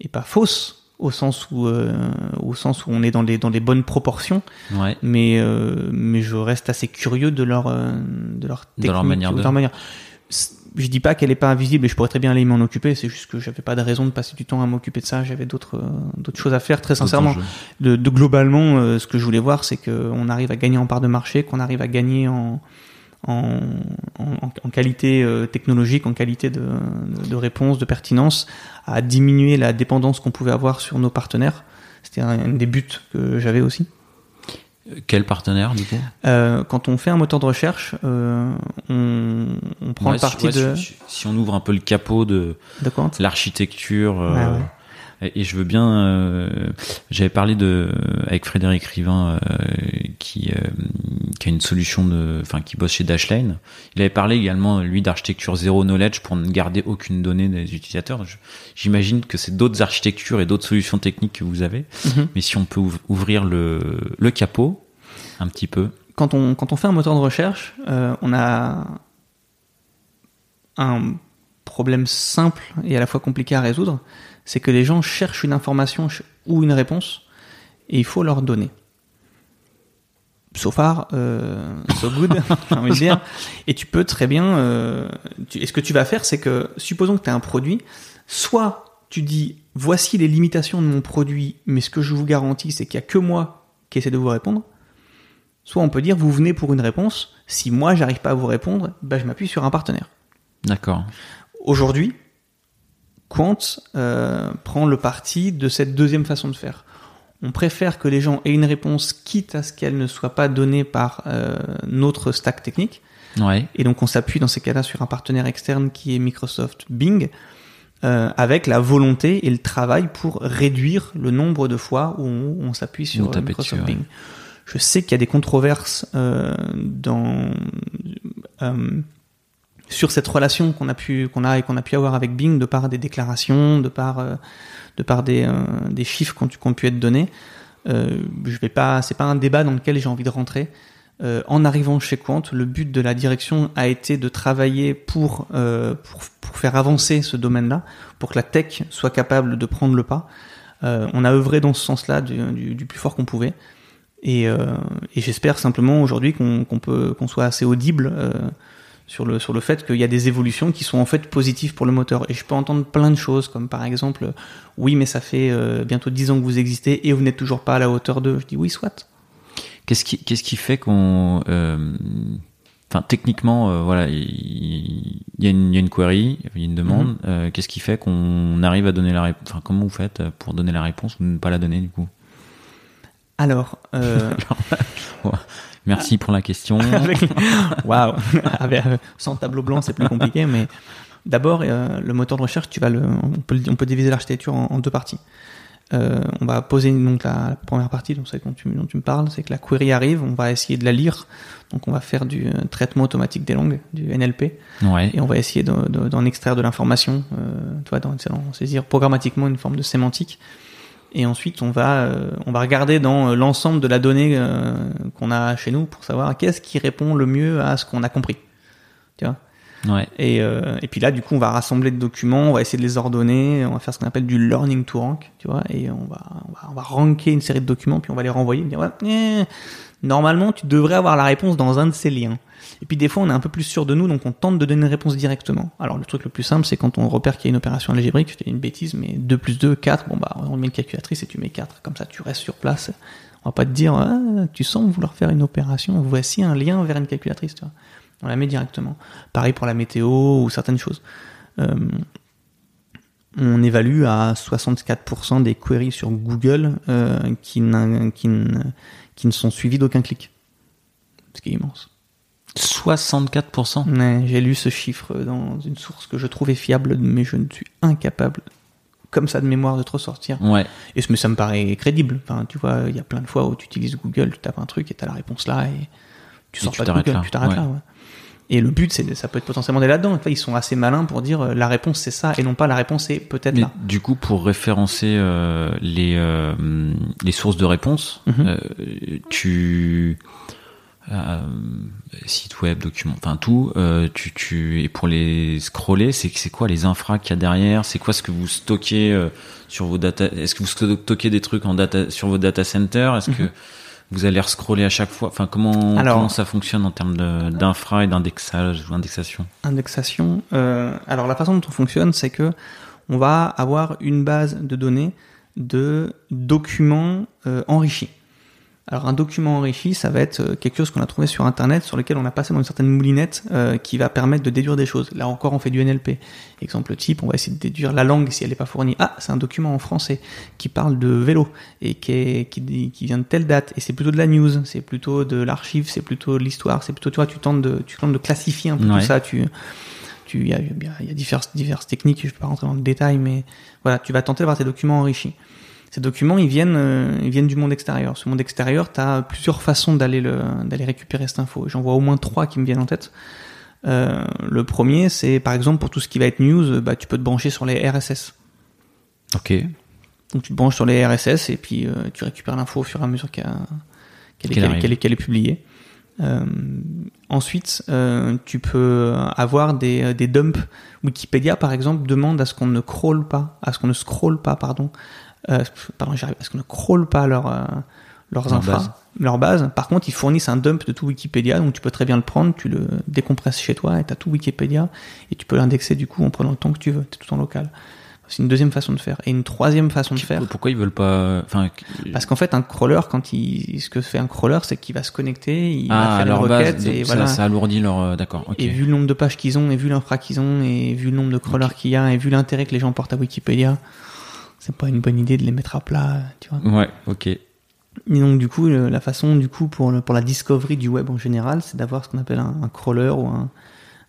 est pas fausse au sens où euh, au sens où on est dans les dans les bonnes proportions. Ouais. Mais mais je reste assez curieux de leur de leur De leur technique, manière de- leur manière. Je dis pas qu'elle est pas invisible et je pourrais très bien aller m'en occuper. C'est juste que j'avais pas de raison de passer du temps à m'occuper de ça. J'avais d'autres euh, d'autres choses à faire. Très sincèrement, de, de globalement, euh, ce que je voulais voir, c'est qu'on arrive à gagner en part de marché, qu'on arrive à gagner en, en, en, en qualité euh, technologique, en qualité de, de, de réponse, de pertinence, à diminuer la dépendance qu'on pouvait avoir sur nos partenaires. C'était un, un des buts que j'avais aussi. Quel partenaire du coup? Euh, quand on fait un moteur de recherche, euh, on, on prend Ouais, le si- parti ouais, de... si, si on ouvre un peu le capot de De l'architecture euh, Ouais, ouais. Et, et je veux bien. euh, J'avais parlé de avec Frédéric Rivin euh, qui euh, qui a une solution de, enfin qui bosse chez Dashlane. Il avait parlé également lui d'architecture zéro knowledge pour ne garder aucune donnée des utilisateurs. J'imagine que c'est d'autres architectures et d'autres solutions techniques que vous avez. Mhm. Mais si on peut ouv- ouvrir le le capot un petit peu. quand on, quand on fait un moteur de recherche, euh, on a un problème simple et à la fois compliqué à résoudre, c'est que les gens cherchent une information ou une réponse et il faut leur donner. So far, euh, so good, j'ai envie de dire. Et tu peux très bien. Euh, tu- et ce que tu vas faire, c'est que supposons que tu as un produit, soit tu dis voici les limitations de mon produit, mais ce que je vous garantis, c'est qu'il n'y a que moi qui essaie de vous répondre. Soit on peut dire vous venez pour une réponse. Si moi j'arrive pas à vous répondre, bah, je m'appuie sur un partenaire. D'accord. Aujourd'hui, Quant euh, prend le parti de cette deuxième façon de faire. On préfère que les gens aient une réponse quitte à ce qu'elle ne soit pas donnée par euh, notre stack technique. Ouais. Et donc on s'appuie dans ces cas-là sur un partenaire externe qui est Microsoft Bing, euh, avec la volonté et le travail pour réduire le nombre de fois où on, on s'appuie sur on Microsoft dessus, ouais. Bing. Je sais qu'il y a des controverses euh, dans euh, sur cette relation qu'on a pu qu'on a et qu'on a pu avoir avec Bing de par des déclarations, de par euh, de par des euh, des chiffres qui ont pu être donnés. Euh, je vais pas, c'est pas un débat dans lequel j'ai envie de rentrer. En arrivant chez Quant, le but de la direction a été de travailler pour, pour, pour faire avancer ce domaine-là, pour que la tech soit capable de prendre le pas. On a œuvré dans ce sens-là du, du, plus fort qu'on pouvait. Et, j'espère simplement aujourd'hui qu'on qu'on peut qu'on soit assez audible sur le sur le fait qu'il y a des évolutions qui sont en fait positives pour le moteur. Et je peux entendre plein de choses comme par exemple oui mais ça fait euh, bientôt 10 ans que vous existez et vous n'êtes toujours pas à la hauteur d'eux. Je dis oui soit. Qu'est-ce qui, qu'est-ce qui fait qu'on, euh, enfin techniquement, euh, voilà, il y, a une, il y a une query, il y a une demande. Mhm. euh, Qu'est-ce qui fait qu'on arrive à donner la réponse Enfin, comment vous faites pour donner la réponse ou ne pas la donner du coup? Alors euh, Merci pour la question. waouh euh, sans tableau blanc c'est plus compliqué mais d'abord euh, le moteur de recherche tu vas le on peut le- on peut diviser l'architecture en, en deux parties Euh, on va poser donc la, la première partie donc celle dont tu, dont tu me parles c'est que la query arrive on va essayer de la lire donc on va faire du traitement automatique des langues du NLP Ouais. et on va essayer de- de- d'en extraire de l'information, euh, tu vois, d'en d'en saisir programmatiquement une forme de sémantique. Et ensuite, on va, euh, on va regarder dans euh, l'ensemble de la donnée euh, qu'on a chez nous pour savoir qu'est-ce qui répond le mieux à ce qu'on a compris. Tu vois? Ouais. et, euh, et puis là, du coup, on va rassembler des documents, on va essayer de les ordonner, on va faire ce qu'on appelle du learning to rank, tu vois, et on va, on va, on va ranker une série de documents, puis on va les renvoyer, et dire, ouais, eh, normalement, tu devrais avoir la réponse dans un de ces liens. Et puis des fois, on est un peu plus sûr de nous, donc on tente de donner une réponse directement. Alors le truc le plus simple, c'est quand on repère qu'il y a une opération algébrique, je te une bêtise, mais 2 plus 2, 4, bon bah on met une calculatrice et tu mets 4, comme ça tu restes sur place. On va pas te dire, ah, tu sembles vouloir faire une opération, voici un lien vers une calculatrice, tu vois. On la met directement. Pareil pour la météo ou certaines choses. Euh, on évalue à 64% des queries sur Google euh, qui, qui, qui ne sont suivies d'aucun clic. Ce qui est immense. 64%. Ouais, J'ai lu ce chiffre dans une source que je trouvais fiable, mais je ne suis incapable, comme ça de mémoire, de te ressortir. Ouais. Et ce- mais ça me paraît crédible. Enfin, tu vois, il y a plein de fois où tu utilises Google, tu tapes un truc et tu as la réponse là et tu Et sors tu pas de Google, là. tu t'arrêtes Ouais. là. ouais. Et le but, c'est ça peut être potentiellement d'aller là-dedans. Ils sont assez malins pour dire euh, la réponse c'est ça et non pas la réponse c'est peut-être là. du coup, pour référencer euh, les euh, les sources de réponses, Mhm. euh, tu euh, site web, document, enfin tout, euh, tu, tu, et pour les scroller, c'est c'est quoi les infras qu'il y a derrière? C'est quoi ce que vous stockez euh, sur vos data Est-ce que vous stockez des trucs en data sur vos data centers? Est-ce que Mhm. Vous allez scroller à chaque fois Enfin, comment Alors- comment ça fonctionne en termes d'infra et d'indexage ou indexation Indexation. euh, alors la façon dont on fonctionne, c'est que on va avoir une base de données de documents euh, enrichis. Alors un document enrichi, ça va être euh, quelque chose qu'on a trouvé sur Internet, sur lequel on a passé dans une certaine moulinette euh, qui va permettre de déduire des choses. Là encore, on fait du NLP. Exemple type, on va essayer de déduire la langue si elle n'est pas fournie. Ah, c'est un document en français qui parle de vélo et qui, est- qui, vient de telle date. Et c'est plutôt de la news, c'est plutôt de l'archive, c'est plutôt de l'histoire, c'est plutôt, tu vois, tu tentes de, tu tentes de classifier un peu Ouais. tout ça. Tu, tu, il y a, y a diverses, diverses techniques, je ne vais pas rentrer dans le détail, mais voilà, tu vas tenter d'avoir tes documents enrichis. Ces documents, ils viennent, euh, ils viennent du monde extérieur. Ce monde extérieur, tu as plusieurs façons d'aller le, d'aller récupérer cette info. J'en vois au moins trois qui me viennent en tête. Euh, le premier, c'est par exemple pour tout ce qui va être news, bah, tu peux te brancher sur les RSS. Ok. Donc tu te branches sur les RSS et puis euh, tu récupères l'info au fur et à mesure qu'elle est, publiée. Ensuite, tu peux avoir des, des dumps. Wikipédia, par exemple, demande à ce qu'on ne crawl pas, à ce qu'on ne scroll pas, pardon, euh, pardon, j'arrive, à ce qu'on ne crawl pas leur, euh, leurs Leur infras, base. leur base. Par contre, ils fournissent un dump de tout Wikipédia, donc tu peux très bien le prendre, tu le décompresses chez toi et tu as tout Wikipédia et tu peux l'indexer du coup en prenant le temps que tu veux, c'est tout en local. C'est une deuxième façon de faire. Et une troisième façon de faire, Pourquoi ils veulent pas Enfin, parce qu'en fait, un crawler, quand il, ce que fait un crawler, c'est qu'il va se connecter, il va ah, faire leur une base, requête, et ça, voilà. ça alourdit leur. euh, D'accord. Ok. Et vu le nombre de pages qu'ils ont, et vu l'infra qu'ils ont, et vu le nombre de crawlers qu'il y a, et vu l'intérêt que les gens portent à Wikipédia, c'est pas une bonne idée de les mettre à plat, tu vois. Ouais. Ok. Et donc du coup, la façon du coup pour le- pour la discovery du web en général, c'est d'avoir ce qu'on appelle un, un crawler ou un,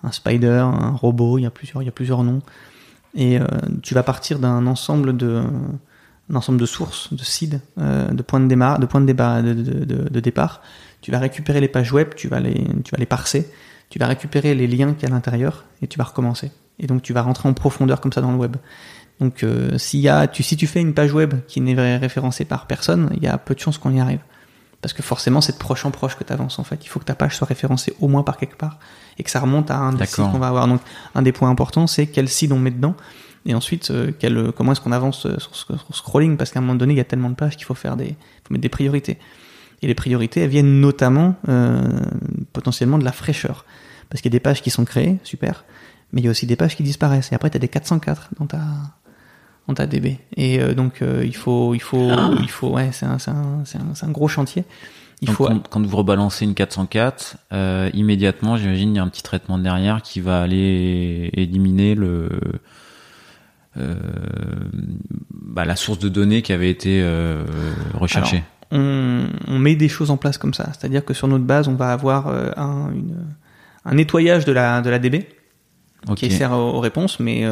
un spider, un robot. Il y a plusieurs, il y a plusieurs noms. Et euh, tu vas partir d'un ensemble de un ensemble de sources, de seeds, euh, de points de démarre, de points de, débat, de, de, de- de départ. Tu vas récupérer les pages web, tu vas les, tu vas les parser, tu vas récupérer les liens qu'il y a à l'intérieur et tu vas recommencer. Et donc tu vas rentrer en profondeur comme ça dans le web. Donc euh, s'il y a, tu, si tu fais une page web qui n'est ré- référencée par personne, il y a peu de chances qu'on y arrive. Parce que forcément, c'est de proche en proche que tu avances en fait. Il faut que ta page soit référencée au moins par quelque part et que ça remonte à un des sites qu'on va avoir. Donc un des points importants, c'est quel site on met dedans et ensuite euh, quel, comment est-ce qu'on avance euh, sur, ce- sur scrolling parce qu'à un moment donné, il y a tellement de pages qu'il faut faire des, faut mettre des priorités. Et les priorités, elles viennent notamment euh, potentiellement de la fraîcheur. Parce qu'il y a des pages qui sont créées, super, mais il y a aussi des pages qui disparaissent. Et après, tu as des 404 dans ta, ta DB. Et euh, donc, euh, il faut, il faut, il faut, ouais, c'est un, c'est un, un, un gros chantier. Il Donc, faut, quand, quand vous rebalancez une 404, euh, immédiatement, j'imagine, il y a un petit traitement derrière qui va aller éliminer le bah, la source de données qui avait été recherchée. on, on met des choses en place comme ça. C'est-à-dire que sur notre base, on va avoir un, une- un nettoyage de la, de la DB qui sert aux, aux réponses, mais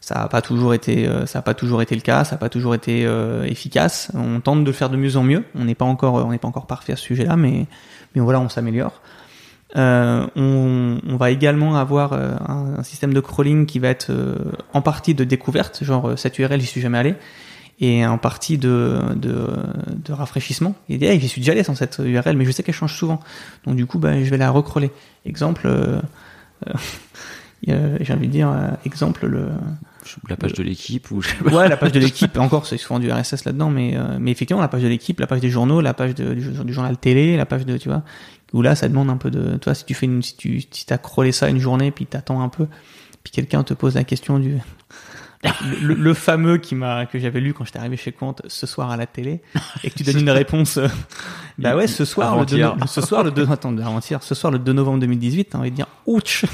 ça n'a pas toujours été, euh, ça a pas toujours été le cas, ça n'a pas toujours été euh, efficace. On tente de le faire de mieux en mieux. On n'est pas encore, on n'est pas encore parfait à ce sujet-là, mais mais voilà, on s'améliore. Euh, on, on va également avoir euh, un, système de crawling qui va être euh, en partie de découverte, genre euh, cette URL j'y suis jamais allé, et en partie de, de, de rafraîchissement. Il dit hey, j'y suis déjà allé sans cette URL, mais je sais qu'elle change souvent, donc du coup bah, je vais la recrawler. Exemple, euh, euh, euh, j'ai envie de dire euh, exemple le La page de l'équipe ou je sais pas. ouais la page de l'équipe encore c'est souvent du RSS là-dedans mais euh, mais effectivement la page de l'équipe la page des journaux la page de, du, du journal télé la page de tu vois où là ça demande un peu de toi si tu fais une si tu si t'as crawlé ça une journée puis t'attends un peu puis quelqu'un te pose la question du le, le fameux qui m'a que j'avais lu quand j'étais arrivé chez Compte ce soir à la télé et que tu donnes une réponse euh, bah ouais ce soir le 2, Avant-hier. ce soir le 2 attends avant-hier ce soir le 2 novembre 2018 t'as envie de dire ouch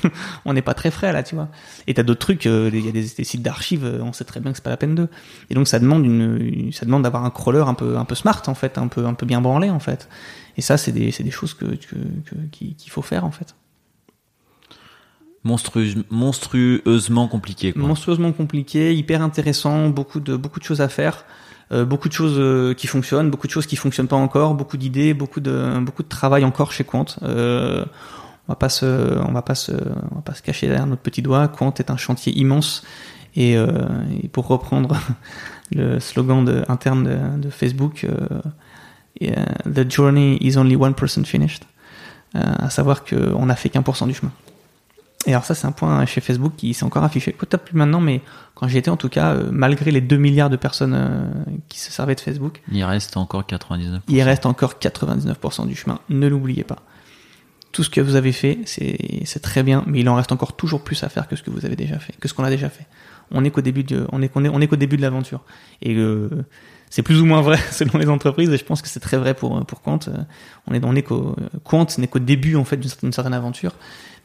on n'est pas très frais là tu vois. Et t'as d'autres trucs euh, il y a des, des sites d'archives euh, on sait très bien que c'est pas la peine d'eux et donc ça demande une, une- ça demande d'avoir un crawler un peu un peu smart en fait un peu un peu bien branlé en fait. Et ça c'est des c'est des choses que, que, que- qui- qu'il faut faire en fait Monstrueuse- monstrueusement compliqué. Monstrueusement compliqué, hyper intéressant, beaucoup de beaucoup de choses à faire, euh, beaucoup de choses euh, qui fonctionnent, beaucoup de choses qui fonctionnent pas encore, beaucoup d'idées, beaucoup de beaucoup de travail encore chez Quant. Euh, on va pas se on va pas se on va pas se cacher derrière notre petit doigt. Quant est un chantier immense et, pour reprendre le slogan de, interne de, Facebook, the journey is only one person finished. à savoir qu'on n'a fait qu'un pour cent du chemin. Et alors ça, c'est un point chez Facebook qui s'est encore affiché. Peut-être plus maintenant, mais quand j'y étais, en tout cas, euh, malgré les 2 milliards de personnes euh, qui se servaient de Facebook, il reste encore 99%. Il reste encore 99% du chemin. Ne l'oubliez pas. Tout ce que vous avez fait, c'est très bien, mais il en reste encore toujours plus à faire que ce que vous avez déjà fait, que ce qu'on a déjà fait. On est qu'au début de, on est, on est, on est qu'au début de l'aventure. Et euh, c'est plus ou moins vrai selon les entreprises, et je pense que c'est très vrai pour pour Quant. On est, on est qu'au Quant n'est qu'au début en fait d'une certaine aventure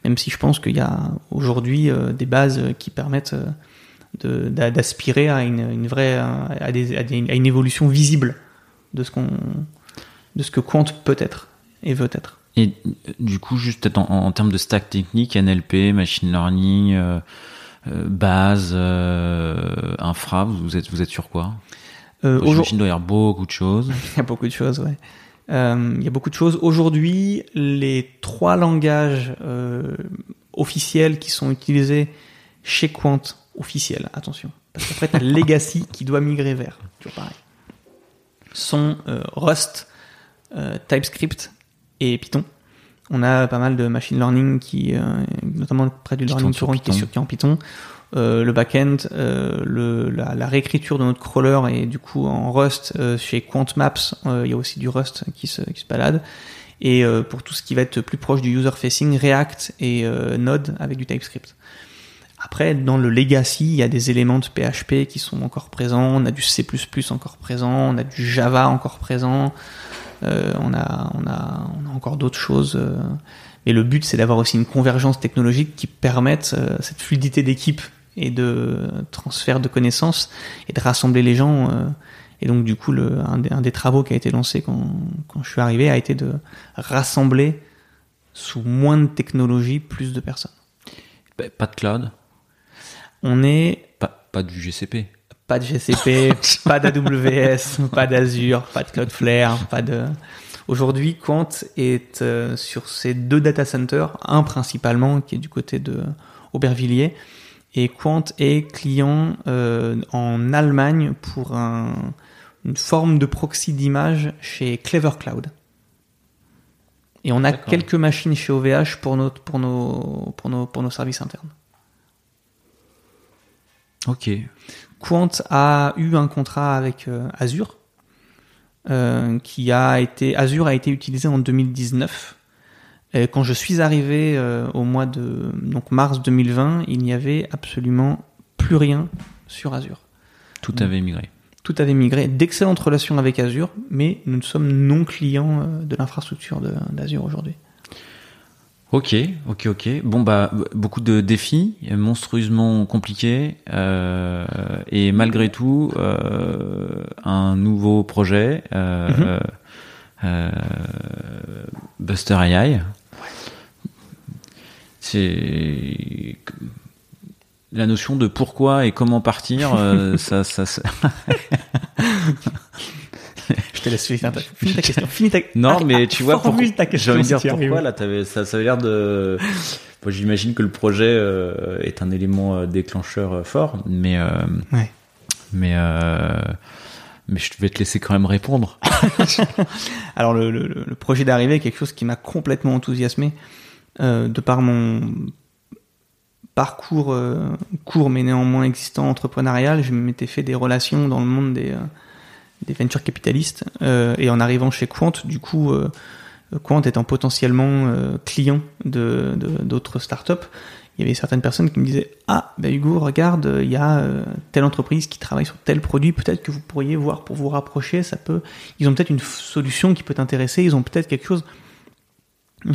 même si je pense qu'il y a aujourd'hui euh, des bases qui permettent euh, d'aspirer à une, vraie à, une évolution visible de ce qu'on de ce que compte peut être et veut être. Et du coup, juste en, termes de stack technique, NLP, machine learning, euh, base, infra, vous êtes vous êtes sur quoi? Euh, J'imagine doit y avoir beaucoup de choses. Il y a beaucoup de choses, ouais. Euh, il y a beaucoup de choses. Aujourd'hui, les trois langages euh, officiels qui sont utilisés chez Quant, officiels, attention, parce qu'après tu as Legacy qui doit migrer vers, toujours pareil, sont euh, Rust, TypeScript et Python. On a pas mal de machine learning qui, notamment près du learning sur qui est en Python. Euh, le backend, euh, la, réécriture de notre crawler et du coup en Rust euh, chez Quant Maps, euh, il y a aussi du Rust qui se, balade. Et pour tout ce qui va être plus proche du user facing, React et Node avec du TypeScript. Après, dans le legacy, il y a des éléments de PHP qui sont encore présents, on a du C++ encore présent, on a du Java encore présent, euh, on, a, on, a, encore d'autres choses. Euh, mais le but, c'est d'avoir aussi une convergence technologique qui permette cette fluidité d'équipe et de transfert de connaissances et de rassembler les gens. Euh, et donc du coup, le, un, des, travaux qui a été lancé quand, quand je suis arrivé a été de rassembler sous moins de technologie plus de personnes. Pas de cloud On est... Pas, pas du GCP Pas de GCP, pas d'AWS, pas d'Azure, pas de Cloudflare, pas de... Aujourd'hui, Quant est euh, sur ces deux data centers, un principalement qui est du côté de Aubervilliers, et Quant est client euh, en Allemagne pour un, une forme de proxy d'image chez Clever Cloud. Et on a quelques machines chez OVH pour, notre, pour, nos, pour, nos, pour nos services internes. Ok. Quant a eu un contrat avec euh, Azure, euh, qui a été Azure a été utilisé en 2019 quand je suis arrivé euh, au mois de donc mars 2020, il n'y avait absolument plus rien sur Azure. Tout avait migré. Tout avait migré. D'excellentes relations avec Azure, mais nous sommes non clients euh, de l'infrastructure d'Azure aujourd'hui. Ok, ok, ok. Bon bah beaucoup de défis, monstrueusement compliqués, euh, et malgré tout euh, un nouveau projet, euh, mm-hmm. Buster AI c'est la notion de pourquoi et comment partir, euh, ça, ça, Je te laisse finir ta, question. Finis ta... Non, ah, mais tu vois, pour... ta question. J'ai dire pourquoi là, ça, ça avait l'air de. J'imagine que le projet euh, est un élément euh, déclencheur fort, mais ouais. mais mais je vais te laisser quand même répondre. Alors le, le, le projet d'arrivée est quelque chose qui m'a complètement enthousiasmé. Euh, de par mon parcours euh, court mais néanmoins existant entrepreneurial, je m'étais fait des relations dans le monde des, euh, des venture capitalistes et en arrivant chez Quant, du coup, Quant étant potentiellement client de d'autres startups, il y avait certaines personnes qui me disaient ah bah Hugo regarde il y a telle entreprise qui travaille sur tel produit peut-être que vous pourriez voir pour vous rapprocher ça peut ils ont peut-être une solution qui peut t'intéresser ils ont peut-être quelque chose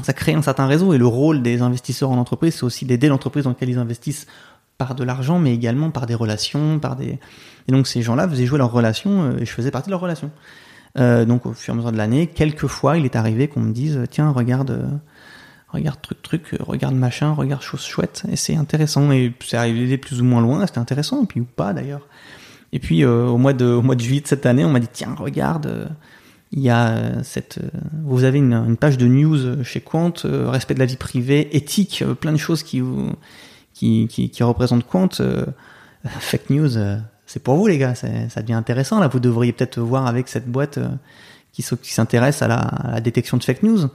ça crée un certain réseau et le rôle des investisseurs en entreprise, c'est aussi d'aider l'entreprise dans laquelle ils investissent par de l'argent, mais également par des relations, par des. Et donc ces gens-là faisaient jouer leurs relations euh, et je faisais partie de leurs relations. Euh, donc au fur et à mesure de l'année, quelques fois, il est arrivé qu'on me dise tiens regarde, euh, regarde truc truc, regarde machin, regarde chose chouette et c'est intéressant et c'est arrivé plus ou moins loin, c'était intéressant et puis ou pas d'ailleurs. Et puis au mois de au mois de juillet de cette année, on m'a dit tiens regarde il y a euh, cette, euh, vous avez une, page de news chez Quant, euh, respect de la vie privée, éthique, plein de choses qui vous, qui, qui, qui représentent Quant. fake news, c'est pour vous les gars, ça devient intéressant là. Vous devriez peut-être voir avec cette boîte qui, qui s'intéresse à la, à la, détection de fake news.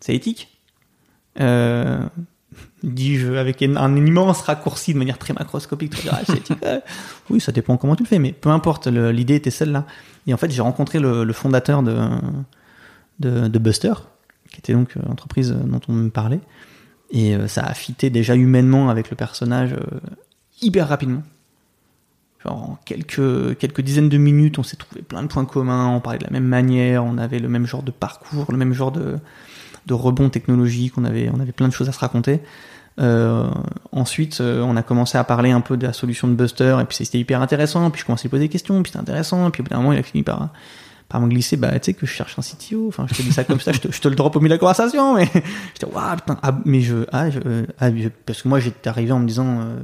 C'est éthique. Euh, dis-je avec un immense raccourci de manière très macroscopique, très oui, ça dépend comment tu le fais, mais peu importe, l'idée était celle-là. Et en fait, j'ai rencontré le, fondateur de, de, Buster, qui était donc l'entreprise dont on me parlait, et euh, ça a fité déjà humainement avec le personnage euh, hyper rapidement. Genre en quelques, quelques dizaines de minutes, on s'est trouvé plein de points communs, on parlait de la même manière, on avait le même genre de parcours, le même genre de, de rebond technologique, on avait, on avait plein de choses à se raconter. Euh, ensuite, euh, on a commencé à parler un peu de la solution de Buster, et puis c'était hyper intéressant, puis je commençais à lui poser des questions, puis c'était intéressant, et puis au bout d'un moment, il a fini par, par me glisser, bah, tu sais, que je cherche un CTO, enfin, je te dis ça comme ça, je te, je te, le drop au milieu de la conversation, mais j'étais, waouh, putain, ah, mais je, ah, ah parce que moi, j'étais arrivé en me disant, euh,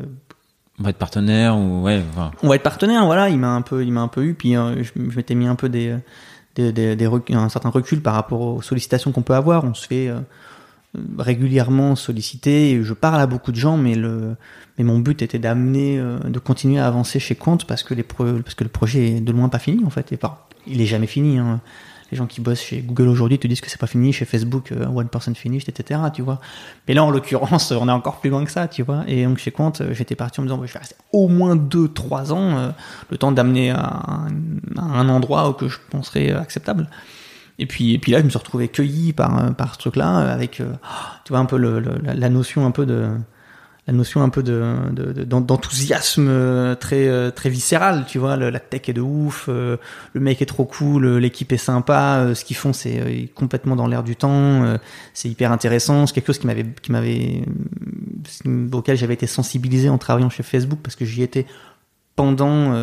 on va être partenaire ou ouais. On va être partenaire, voilà. Il m'a un peu, il m'a un peu eu. Puis euh, je, m'étais mis un peu des, des, un certain recul par rapport aux sollicitations qu'on peut avoir. On se fait euh, régulièrement solliciter. Je parle à beaucoup de gens, mais mon but était d'amener, euh, de continuer à avancer chez Compte parce que les parce que le projet est de loin pas fini en fait. Et pas, il est jamais fini. Hein les gens qui bossent chez Google aujourd'hui te disent que c'est pas fini, chez Facebook, euh, one person finished, etc. Tu vois. Mais là, en l'occurrence, on est encore plus loin que ça, tu vois. Et donc chez Quant, euh, j'étais parti en me disant, je vais rester au moins 2-3 ans, euh, le temps d'amener à, un endroit où je penserais acceptable. Et puis, et puis là, je me suis retrouvé cueilli par, par ce truc-là, avec, tu vois, un peu le, la notion un peu de la notion un peu de, d'enthousiasme euh, très euh, très viscéral tu vois la tech est de ouf euh, le mec est trop cool l'équipe est sympa ce qu'ils font c'est complètement dans l'air du temps c'est hyper intéressant. C'est quelque chose qui m'avait qui m'avait auquel j'avais été sensibilisé en travaillant chez Facebook parce que j'y étais pendant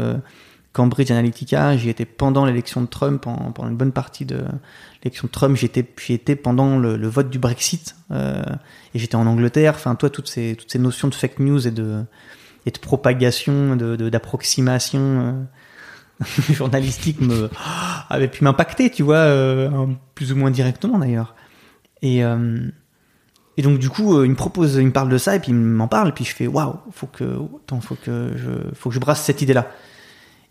Cambridge Analytica, j'y étais pendant l'élection de Trump, pendant une bonne partie de l'élection de Trump, j'y étais, j'y étais pendant le, vote du Brexit, euh, et j'étais en Angleterre. Enfin, toi, toutes ces, toutes ces notions de fake news et de, et de propagation, de, d'approximation euh, journalistique me avaient pu m'impacter, tu vois, euh, plus ou moins directement d'ailleurs. Et et donc du coup, il me propose, il me parle de ça et puis il m'en parle et puis je fais waouh, faut que, faut que je, faut que je brasse cette idée-là.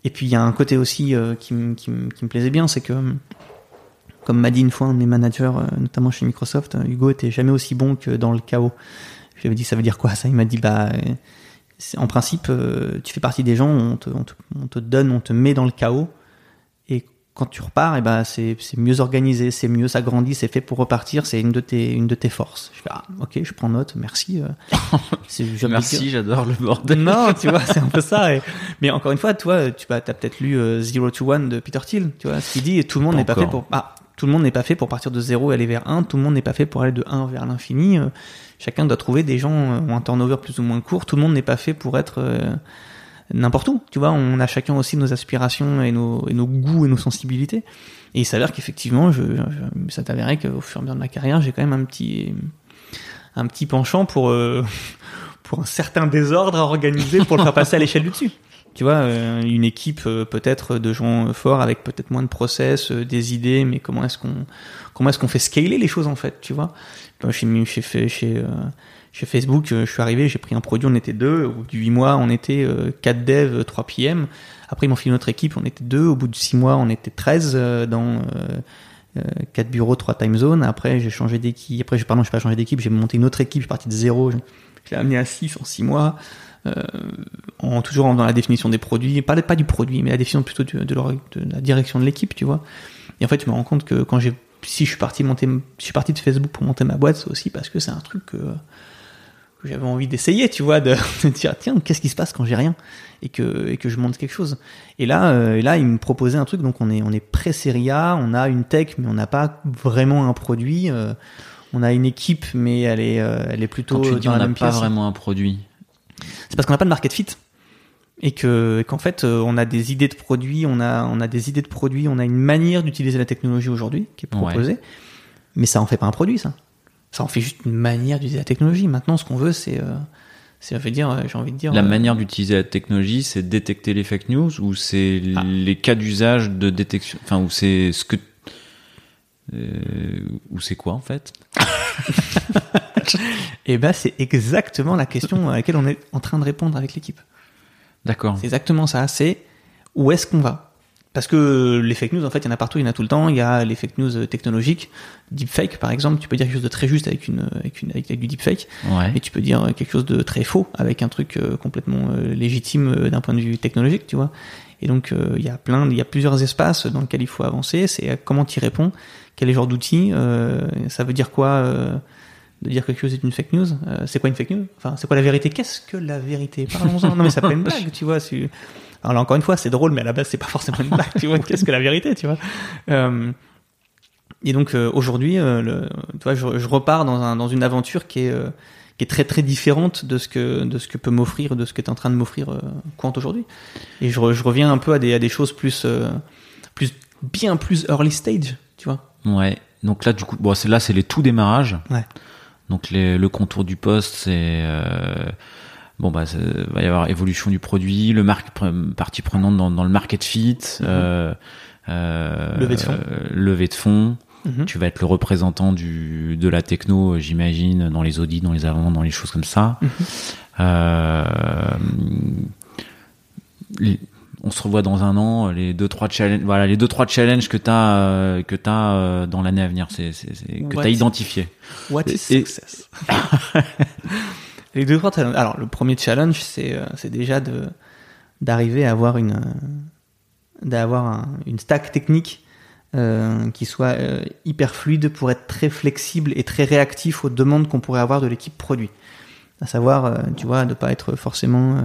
Et puis il y a un côté aussi qui, qui, me plaisait bien, c'est que, comme m'a dit une fois un de mes managers, euh, notamment chez Microsoft, euh, Hugo était jamais aussi bon que dans le chaos. Je lui avais dit ça veut dire quoi ça? Il m'a dit bah en principe tu fais partie des gens, on te, on te, on te donne, on te met dans le chaos quand tu repars, et eh ben c'est mieux organisé, c'est mieux, ça grandit, c'est fait pour repartir, c'est une de tes une de tes forces. Je fais ah, ok, je prends note, merci. Euh, merci, j'adore le bordel. Non, tu vois, c'est un peu ça. Mais encore une fois, toi, tu as peut-être lu euh, Zero to One de Peter Thiel, tu vois, ce qu'il dit, tout le monde n'est pas fait pour ah, tout le monde n'est pas fait pour partir de zéro et aller vers 1, tout le monde n'est pas fait pour aller de 1 vers l'infini. Euh, chacun doit trouver des gens ont un turnover plus ou moins court, tout le monde n'est pas fait pour être n'importe où. Tu vois, on a chacun aussi nos aspirations et nos, goûts et nos sensibilités. Et il s'avère qu'effectivement, ça t'avérait qu'au fur et à mesure de ma carrière, j'ai quand même un petit, un petit penchant pour, euh, pour un certain désordre à organiser pour le faire passer à l'échelle du dessus. Tu vois, euh, une équipe euh, peut-être de gens forts avec peut-être moins de process, des idées, mais comment est-ce qu'on comment est-ce qu'on fait scaler les choses en fait, tu vois? Chez chez Facebook, euh, je suis arrivé, j'ai pris un produit, on était deux. Au bout de huit mois, on était euh, quatre devs, 3 PM. Après, ils m'ont filé notre équipe, on était deux. Au bout de six mois, on était 13 euh, dans quatre bureaux, trois time zones. Après, j'ai changé d'équipe. Après, pardon, je pas changé d'équipe, j'ai monté une autre équipe, je suis parti de zéro. Je, l'ai amené à 6 en six mois. En toujours dans la définition des produits, pas, pas du produit, mais la définition plutôt de, de, la direction de l'équipe, tu vois. Et en fait, je me rends compte que quand j'ai, si je suis parti monter, je suis parti de Facebook pour monter ma boîte, c'est aussi parce que c'est un truc que j'avais envie d'essayer, tu vois, de, de dire tiens, qu'est-ce qui se passe quand j'ai rien et que et que je monte quelque chose. Et là, euh, et là, il me proposait un truc. Donc on est on est pré-série A, on a une tech, mais on n'a pas vraiment un produit. Euh, on a une équipe, mais elle est euh, elle est plutôt quand tu dis on n'a pas vraiment un produit. C'est parce qu'on n'a pas de market fit et que qu'en fait on a des idées de produits, on a on a des idées de produits, on a une manière d'utiliser la technologie aujourd'hui qui est proposée, mais ça en fait pas un produit, ça ça en fait juste une manière d'utiliser la technologie. Maintenant, ce qu'on veut, c'est, euh, c'est, dire, euh, j'ai envie de dire. La euh, manière d'utiliser la technologie, c'est détecter les fake news ou c'est ah. les cas d'usage de détection, enfin, ou c'est ce que, ou c'est quoi en fait? Eh ben, c'est exactement la question à laquelle on est en train de répondre avec l'équipe. D'accord. C'est exactement ça. C'est où est-ce qu'on va? Parce que les fake news, en fait, il y en a partout, il y en a tout le temps. Il y a les fake news technologiques, deepfake par exemple. Tu peux dire quelque chose de très juste avec une avec une avec, du deepfake, Ouais. et tu peux dire quelque chose de très faux avec un truc euh, complètement euh, légitime euh, d'un point de vue technologique, tu vois. Et donc euh, il y a plein, il y a plusieurs espaces dans lesquels il faut avancer. C'est euh, comment tu y réponds, quel est le genre d'outil, euh, ça veut dire quoi euh, de dire quelque chose est une fake news. Euh, c'est quoi une fake news? Enfin, c'est quoi la vérité? Qu'est-ce que la vérité? Parlons-en. Non mais ça pas une blague, tu vois. Alors là encore une fois, c'est drôle, mais à la base c'est pas forcément une blague, tu vois. Qu'est-ce que la vérité, tu vois? Euh, Et donc euh, aujourd'hui, le- tu vois, je, je repars dans, un, dans une aventure qui est qui est très très différente de ce que de ce que peut m'offrir, de ce que tu es en train de m'offrir Quant aujourd'hui. Et je, re- je reviens un peu à des à des choses plus plus bien plus early stage, tu vois? Ouais. Donc là, du coup, bon, c'est là, c'est les tout démarrages. Ouais. Donc les- le contour du poste, c'est euh, bon bah, ça- va y avoir évolution du produit, le marque partie prenante dans, dans le market fit, euh, euh, Levée de fonds. levée de fonds. Mhm. Tu vas être le représentant du de la techno, j'imagine, dans les audits, dans les avant, dans les choses comme ça. Mhm. Les- on se revoit dans un an. Les deux trois challenges, voilà, les deux trois challenges que t'as euh, que t'as euh, dans l'année à venir, c'est que What t'as identifié. What is Et- success? Les deux challenges. Alors, le premier challenge, c'est euh, c'est déjà de d'arriver à avoir une d'avoir un- une stack technique euh, qui soit hyper fluide pour être très flexible et très réactif aux demandes qu'on pourrait avoir de l'équipe produit. À savoir, tu vois, de pas être forcément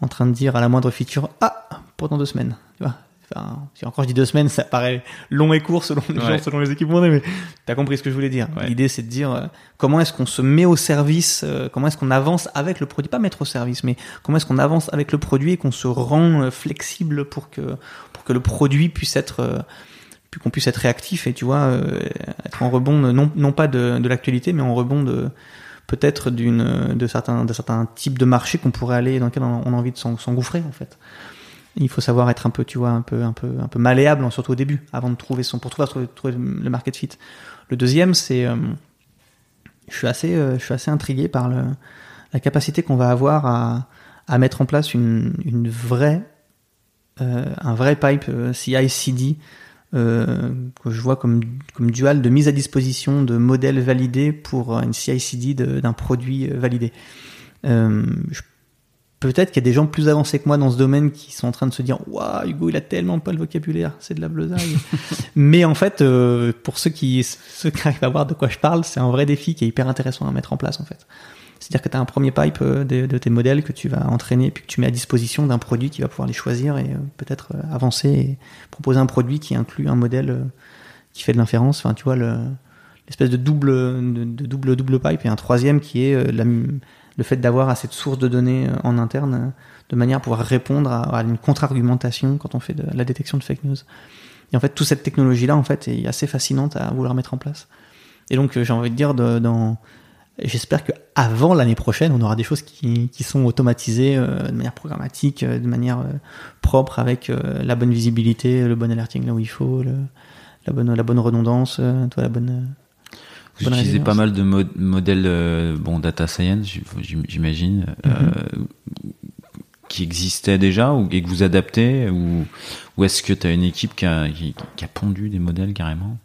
en train de dire à la moindre feature ah pour dans deux semaines, tu vois. Enfin, si encore je dis deux semaines, ça paraît long et court selon les Ouais. gens, selon les équipes est, mais t'as compris ce que je voulais dire. Ouais. L'idée, c'est de dire euh, comment est-ce qu'on se met au service, euh, comment est-ce qu'on avance avec le produit, pas mettre au service, mais comment est-ce qu'on avance avec le produit et qu'on se rend euh, flexible pour que pour que le produit puisse être puis qu'on puisse être réactif et tu vois être en rebond non pas de, de l'actualité, mais en rebond de peut-être d'une de certains de certains types de marchés qu'on pourrait aller dans lesquels on a envie de s'en- s'engouffrer en fait. Il faut savoir être un peu, tu vois, un peu, un peu, un peu malléable, hein, surtout au début, avant de trouver son, pour trouver, trouver le market fit. Le deuxième, c'est, euh, je suis assez, euh, je suis assez intrigué par la capacité qu'on va avoir à, à mettre en place une, une vraie, euh, un vrai pipe euh, CI/CD euh, que je vois comme, comme dual de mise à disposition de modèles validés pour euh, une CI/CD d'un produit euh, validé. Euh, Peut-être qu'il y a des gens plus avancés que moi dans ce domaine qui sont en train de se dire Waouh, Hugo, il a tellement pas le vocabulaire, c'est de la bleusaille. Mais en fait, euh, pour ceux qui, ceux qui arrivent à voir de quoi je parle, c'est un vrai défi qui est hyper intéressant à mettre en place en fait. C'est-à-dire que tu as un premier pipe euh, de, tes modèles que tu vas entraîner puis que tu mets à disposition d'un produit qui va pouvoir les choisir et euh, peut-être euh, avancer et proposer un produit qui inclut un modèle qui fait de l'inférence. Enfin, tu vois, le- l'espèce de double, de, double, double pipe et un troisième qui est le fait d'avoir assez de sources de données en interne de manière à pouvoir répondre à, une contre-argumentation quand on fait de la détection de fake news. Et en fait, toute cette technologie-là, en fait, est assez fascinante à vouloir mettre en place. Et donc, j'ai envie de dire, dans, j'espère que avant l'année prochaine, on aura des choses qui, qui sont automatisées euh, de manière programmatique, euh, de manière euh, propre, avec la bonne visibilité, le bon alerting là où il faut, le, la bonne, la bonne redondance, toi, la bonne. Vous bonne utilisez pas mal de mo- modèles, bon, data science, j'im- j'imagine, euh, qui existaient déjà ou et que vous adaptez, ou, ou est-ce que tu as une équipe qui a, qui, qui a pondu des modèles carrément?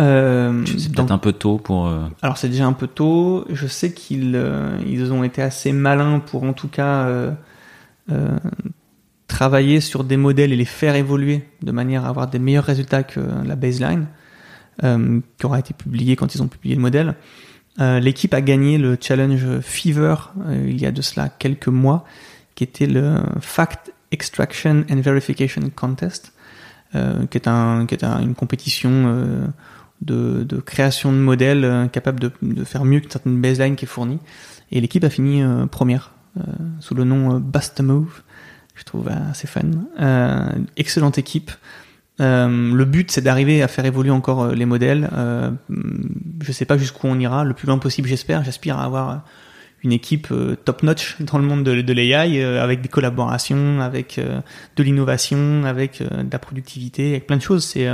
Euh, C'est peut-être un peu tôt pour. euh, Alors c'est déjà un peu tôt. Je sais qu'ils euh, ils ont été assez malins pour en tout cas travailler sur des modèles et les faire évoluer de manière à avoir des meilleurs résultats que la baseline qui aura été publié quand ils ont publié le modèle. L'équipe a gagné le challenge Fever il y a de cela quelques mois, qui était le Fact Extraction and Verification Contest, qui est, un, qui est un- une compétition de, de création de modèles euh, capable de, de faire mieux qu'une certaine baseline qui est fournie. Et l'équipe a fini euh, première euh, sous le nom euh, Bust a Move. Je trouve assez fun. Euh, excellente équipe. Euh, le but, c'est d'arriver à faire évoluer encore les modèles. Euh, je sais pas jusqu'où on ira, le plus loin possible, j'espère. J'aspire à avoir une équipe top-notch dans le monde de, de l'AI, avec des collaborations, avec de l'innovation, avec de la productivité, avec plein de choses. C'est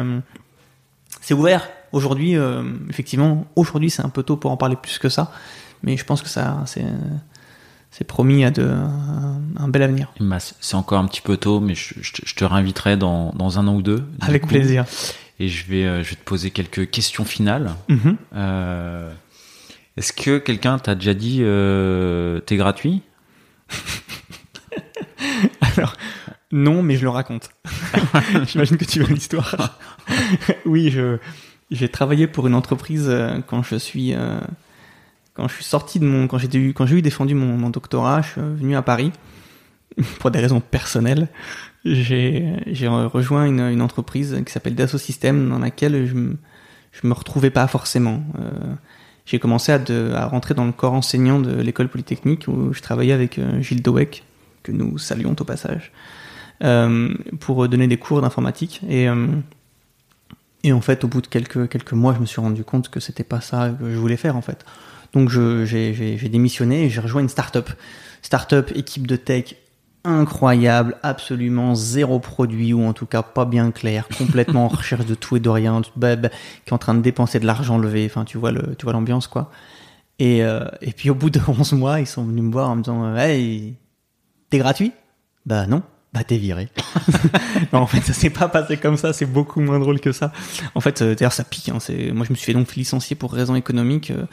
c'est ouvert. Aujourd'hui, euh, effectivement, aujourd'hui, c'est un peu tôt pour en parler plus que ça, mais je pense que ça, c'est promis à de, un, un bel avenir. C'est encore un petit peu tôt, mais je, je te- je te réinviterai dans, dans un an ou deux. Avec coup. plaisir. Et je vais, euh, je vais te poser quelques questions finales. Mhm. Euh, Est-ce que quelqu'un t'a déjà dit euh, t'es gratuit? Alors, non, mais je le raconte. J'imagine que tu veux l'histoire. oui, je, j'ai travaillé pour une entreprise euh, quand je suis, euh, quand je suis sorti de mon, quand j'ai quand j'ai eu défendu mon, doctorat, je suis venu à Paris pour des raisons personnelles. J'ai, rejoint une, entreprise qui s'appelle Dassault Systèmes dans laquelle je, je me retrouvais pas forcément. Euh, j'ai commencé à, rentrer dans le corps enseignant de l'école polytechnique où je travaillais avec Gilles Dowek, que nous saluons au passage, pour donner des cours d'informatique. Et, et en fait, au bout de quelques, quelques mois, je me suis rendu compte que c'était pas ça que je voulais faire en fait. Donc j'ai démissionné et j'ai rejoint une start-up. Start-up, équipe de tech incroyable, absolument zéro produit ou en tout cas pas bien clair, complètement en recherche de tout et de rien, bah, qui est en train de dépenser de l'argent levé. Enfin, tu vois le, tu vois l'ambiance quoi. Et, euh, et puis au bout de 11 mois, ils sont venus me voir en me disant Hey, t'es gratuit? Bah non. Bah t'es viré. non, en fait, ça s'est pas passé comme ça. C'est beaucoup moins drôle que ça. En fait, euh, d'ailleurs, ça pique. Hein, c'est moi, je me suis fait donc licencier pour raison économique. euh,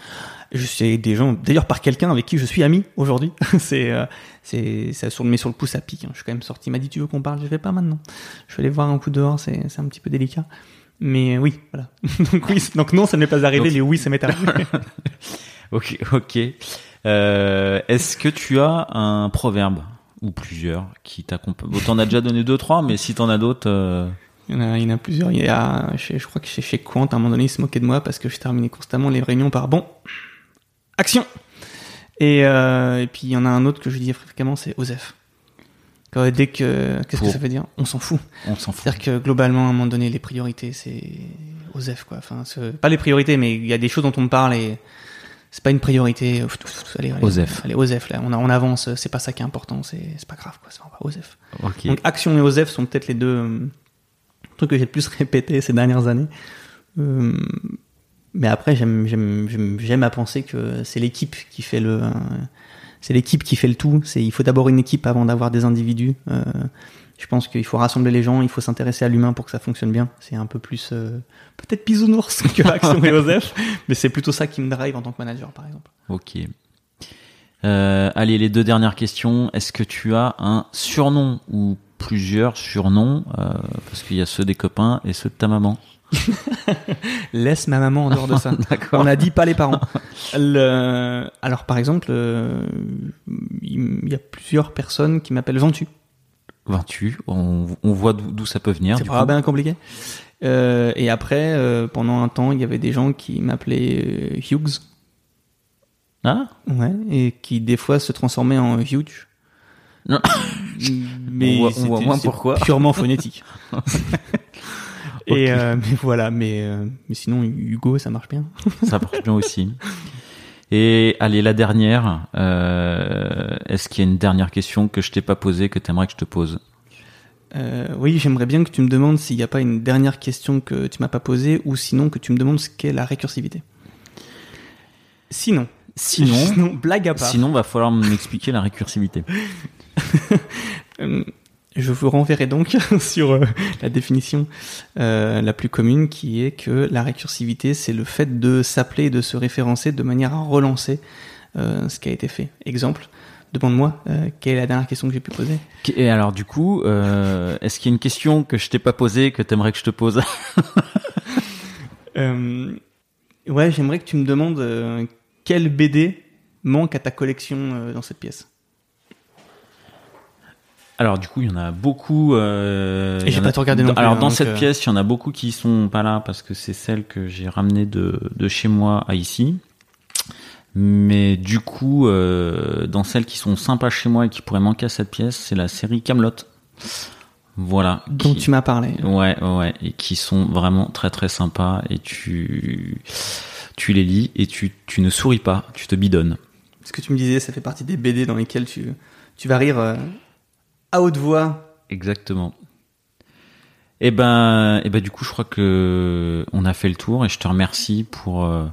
je sais des gens, d'ailleurs par quelqu'un avec qui je suis ami aujourd'hui. c'est, euh, c'est, ça sur, mais sur le coup, ça pique. hein. Je suis quand même sorti. Il m'a dit tu veux qu'on parle? Je vais pas maintenant. Je vais aller voir un coup dehors. C'est, c'est un petit peu délicat. Mais euh, oui, voilà. donc oui, donc non, ça n'est pas arrivé. Donc- Les oui, ça m'est arrivé. Ok, ok. Euh, Est-ce que tu as un proverbe? Ou plusieurs qui t'accompagnent Bon, T'en as déjà donné deux, trois, mais si t'en as d'autres, euh, Il y en a, il y en a plusieurs. Il y a, je crois que chez, chez Quant, à un moment donné, ils se moquaient de moi parce que je terminais constamment les réunions par bon, action. Et, euh, et puis il y en a un autre que je dis fréquemment, c'est Osef. Quand, dès que, qu'est-ce que ça veut dire? On s'en fout. on s'en fout. C'est-à-dire que globalement, à un moment donné, les priorités, c'est Osef, quoi. Enfin, pas les priorités, mais il y a des choses dont on me parle et c'est pas une priorité. Pff, Allez, allez, Osef. Allez, Osef, là. On, a- on avance, c'est pas ça qui est important, c'est, pas grave, quoi. Pas Osef. Donc Action et Osef sont peut-être les deux euh, trucs que j'ai le plus répété ces dernières années. Euh, mais après, j'aime, à penser que c'est l'équipe qui fait le, euh, c'est l'équipe qui fait le tout. C'est, il faut d'abord une équipe avant d'avoir des individus. Je pense qu'il faut rassembler les gens, il faut s'intéresser à l'humain pour que ça fonctionne bien. C'est un peu plus, euh, peut-être bisounours que Action et Osef, mais c'est plutôt ça qui me drive en tant que manager, par exemple. Ok. Euh, allez, les deux dernières questions. Est-ce que tu as un surnom ou plusieurs surnoms euh, Parce qu'il y a ceux des copains et ceux de ta maman. Laisse ma maman en dehors de ça. On a dit pas les parents. Le- Alors par exemple, euh, il y a plusieurs personnes qui m'appellent Ventu. 28. On, on voit d'où ça peut venir. C'est pas bien compliqué. Euh, et après, euh, pendant un temps, il y avait des gens qui m'appelaient euh, Hughes, Ah ouais, et qui des fois se transformaient en huge. Non. Mais On voit- on c'était- voit moins pourquoi. Purement phonétique. Et euh, mais voilà, mais mais sinon Hugo, ça marche bien. Ça marche bien aussi. Et allez, la dernière. euh, Est-ce qu'il y a une dernière question que je t'ai pas posée que t'aimerais que je te pose? Euh, oui, j'aimerais bien que tu me demandes s'il n'y a pas une dernière question que tu m'as pas posée, ou sinon que tu me demandes ce qu'est la récursivité. Sinon, Sinon, blague à part, sinon va falloir m'expliquer la récursivité. je vous renverrai donc sur euh, la définition euh, la plus commune, qui est que la récursivité, c'est le fait de s'appeler et de se référencer de manière à relancer euh, ce qui a été fait. Exemple, demande-moi quelle est la dernière question que j'ai pu poser? Et alors du coup, est-ce qu'il y a une question que je t'ai pas posée que t'aimerais que je te pose? Ouais, j'aimerais que tu me demandes euh, quel BD manque à ta collection dans cette pièce. Alors du coup, il y en a beaucoup. Euh, Et j'ai pas tout regardé non plus, Alors hein, dans cette euh, pièce, il y en a beaucoup qui sont pas là parce que c'est celle que j'ai ramenée de, de chez moi à ici. Mais du coup, euh, dans celles qui sont sympas chez moi et qui pourraient manquer à cette pièce, c'est la série Camelot. Voilà. dont qui- tu m'as parlé. Ouais, ouais, ouais, et qui sont vraiment très très sympas et tu tu les lis et tu tu ne souris pas, tu te bidonnes. Ce que tu me disais, ça fait partie des BD dans lesquels tu, tu vas rire euh, à haute voix. Exactement. Et ben, et ben du coup, je crois que on a fait le tour et je te remercie pour euh,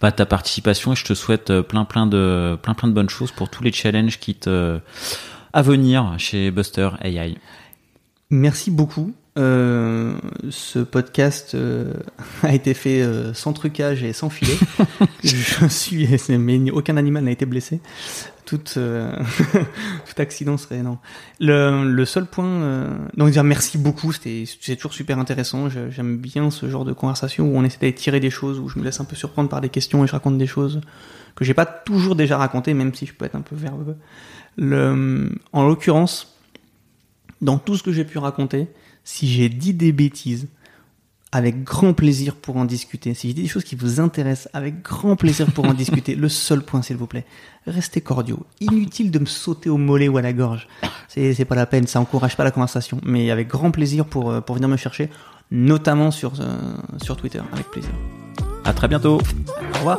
bah, ta participation et je te souhaite euh, plein plein de plein plein de bonnes choses pour tous les challenges qui te à venir chez Buster AI. Merci beaucoup. Euh, ce podcast euh, a été fait euh, sans trucage et sans filet. je suis, mais aucun animal n'a été blessé. Tout, tout accident serait non. Le, le seul point, donc dire merci beaucoup. C'était, c'est toujours super intéressant. J'aime bien ce genre de conversation où on essaie d'aller tirer des choses, où je me laisse un peu surprendre par des questions et je raconte des choses que j'ai pas toujours déjà racontées, même si je peux être un peu verbeux. Le, en l'occurrence, dans tout ce que j'ai pu raconter, si j'ai dit des bêtises, avec grand plaisir pour en discuter. Si j'ai dit des choses qui vous intéressent, avec grand plaisir pour en discuter. Le seul point, s'il vous plaît, restez cordiaux. Inutile de me sauter au mollet ou à la gorge. C'est, pas la peine, ça encourage pas la conversation. Mais avec grand plaisir pour, euh, pour venir me chercher, notamment sur, euh, sur Twitter. Avec plaisir. À très bientôt. Au revoir.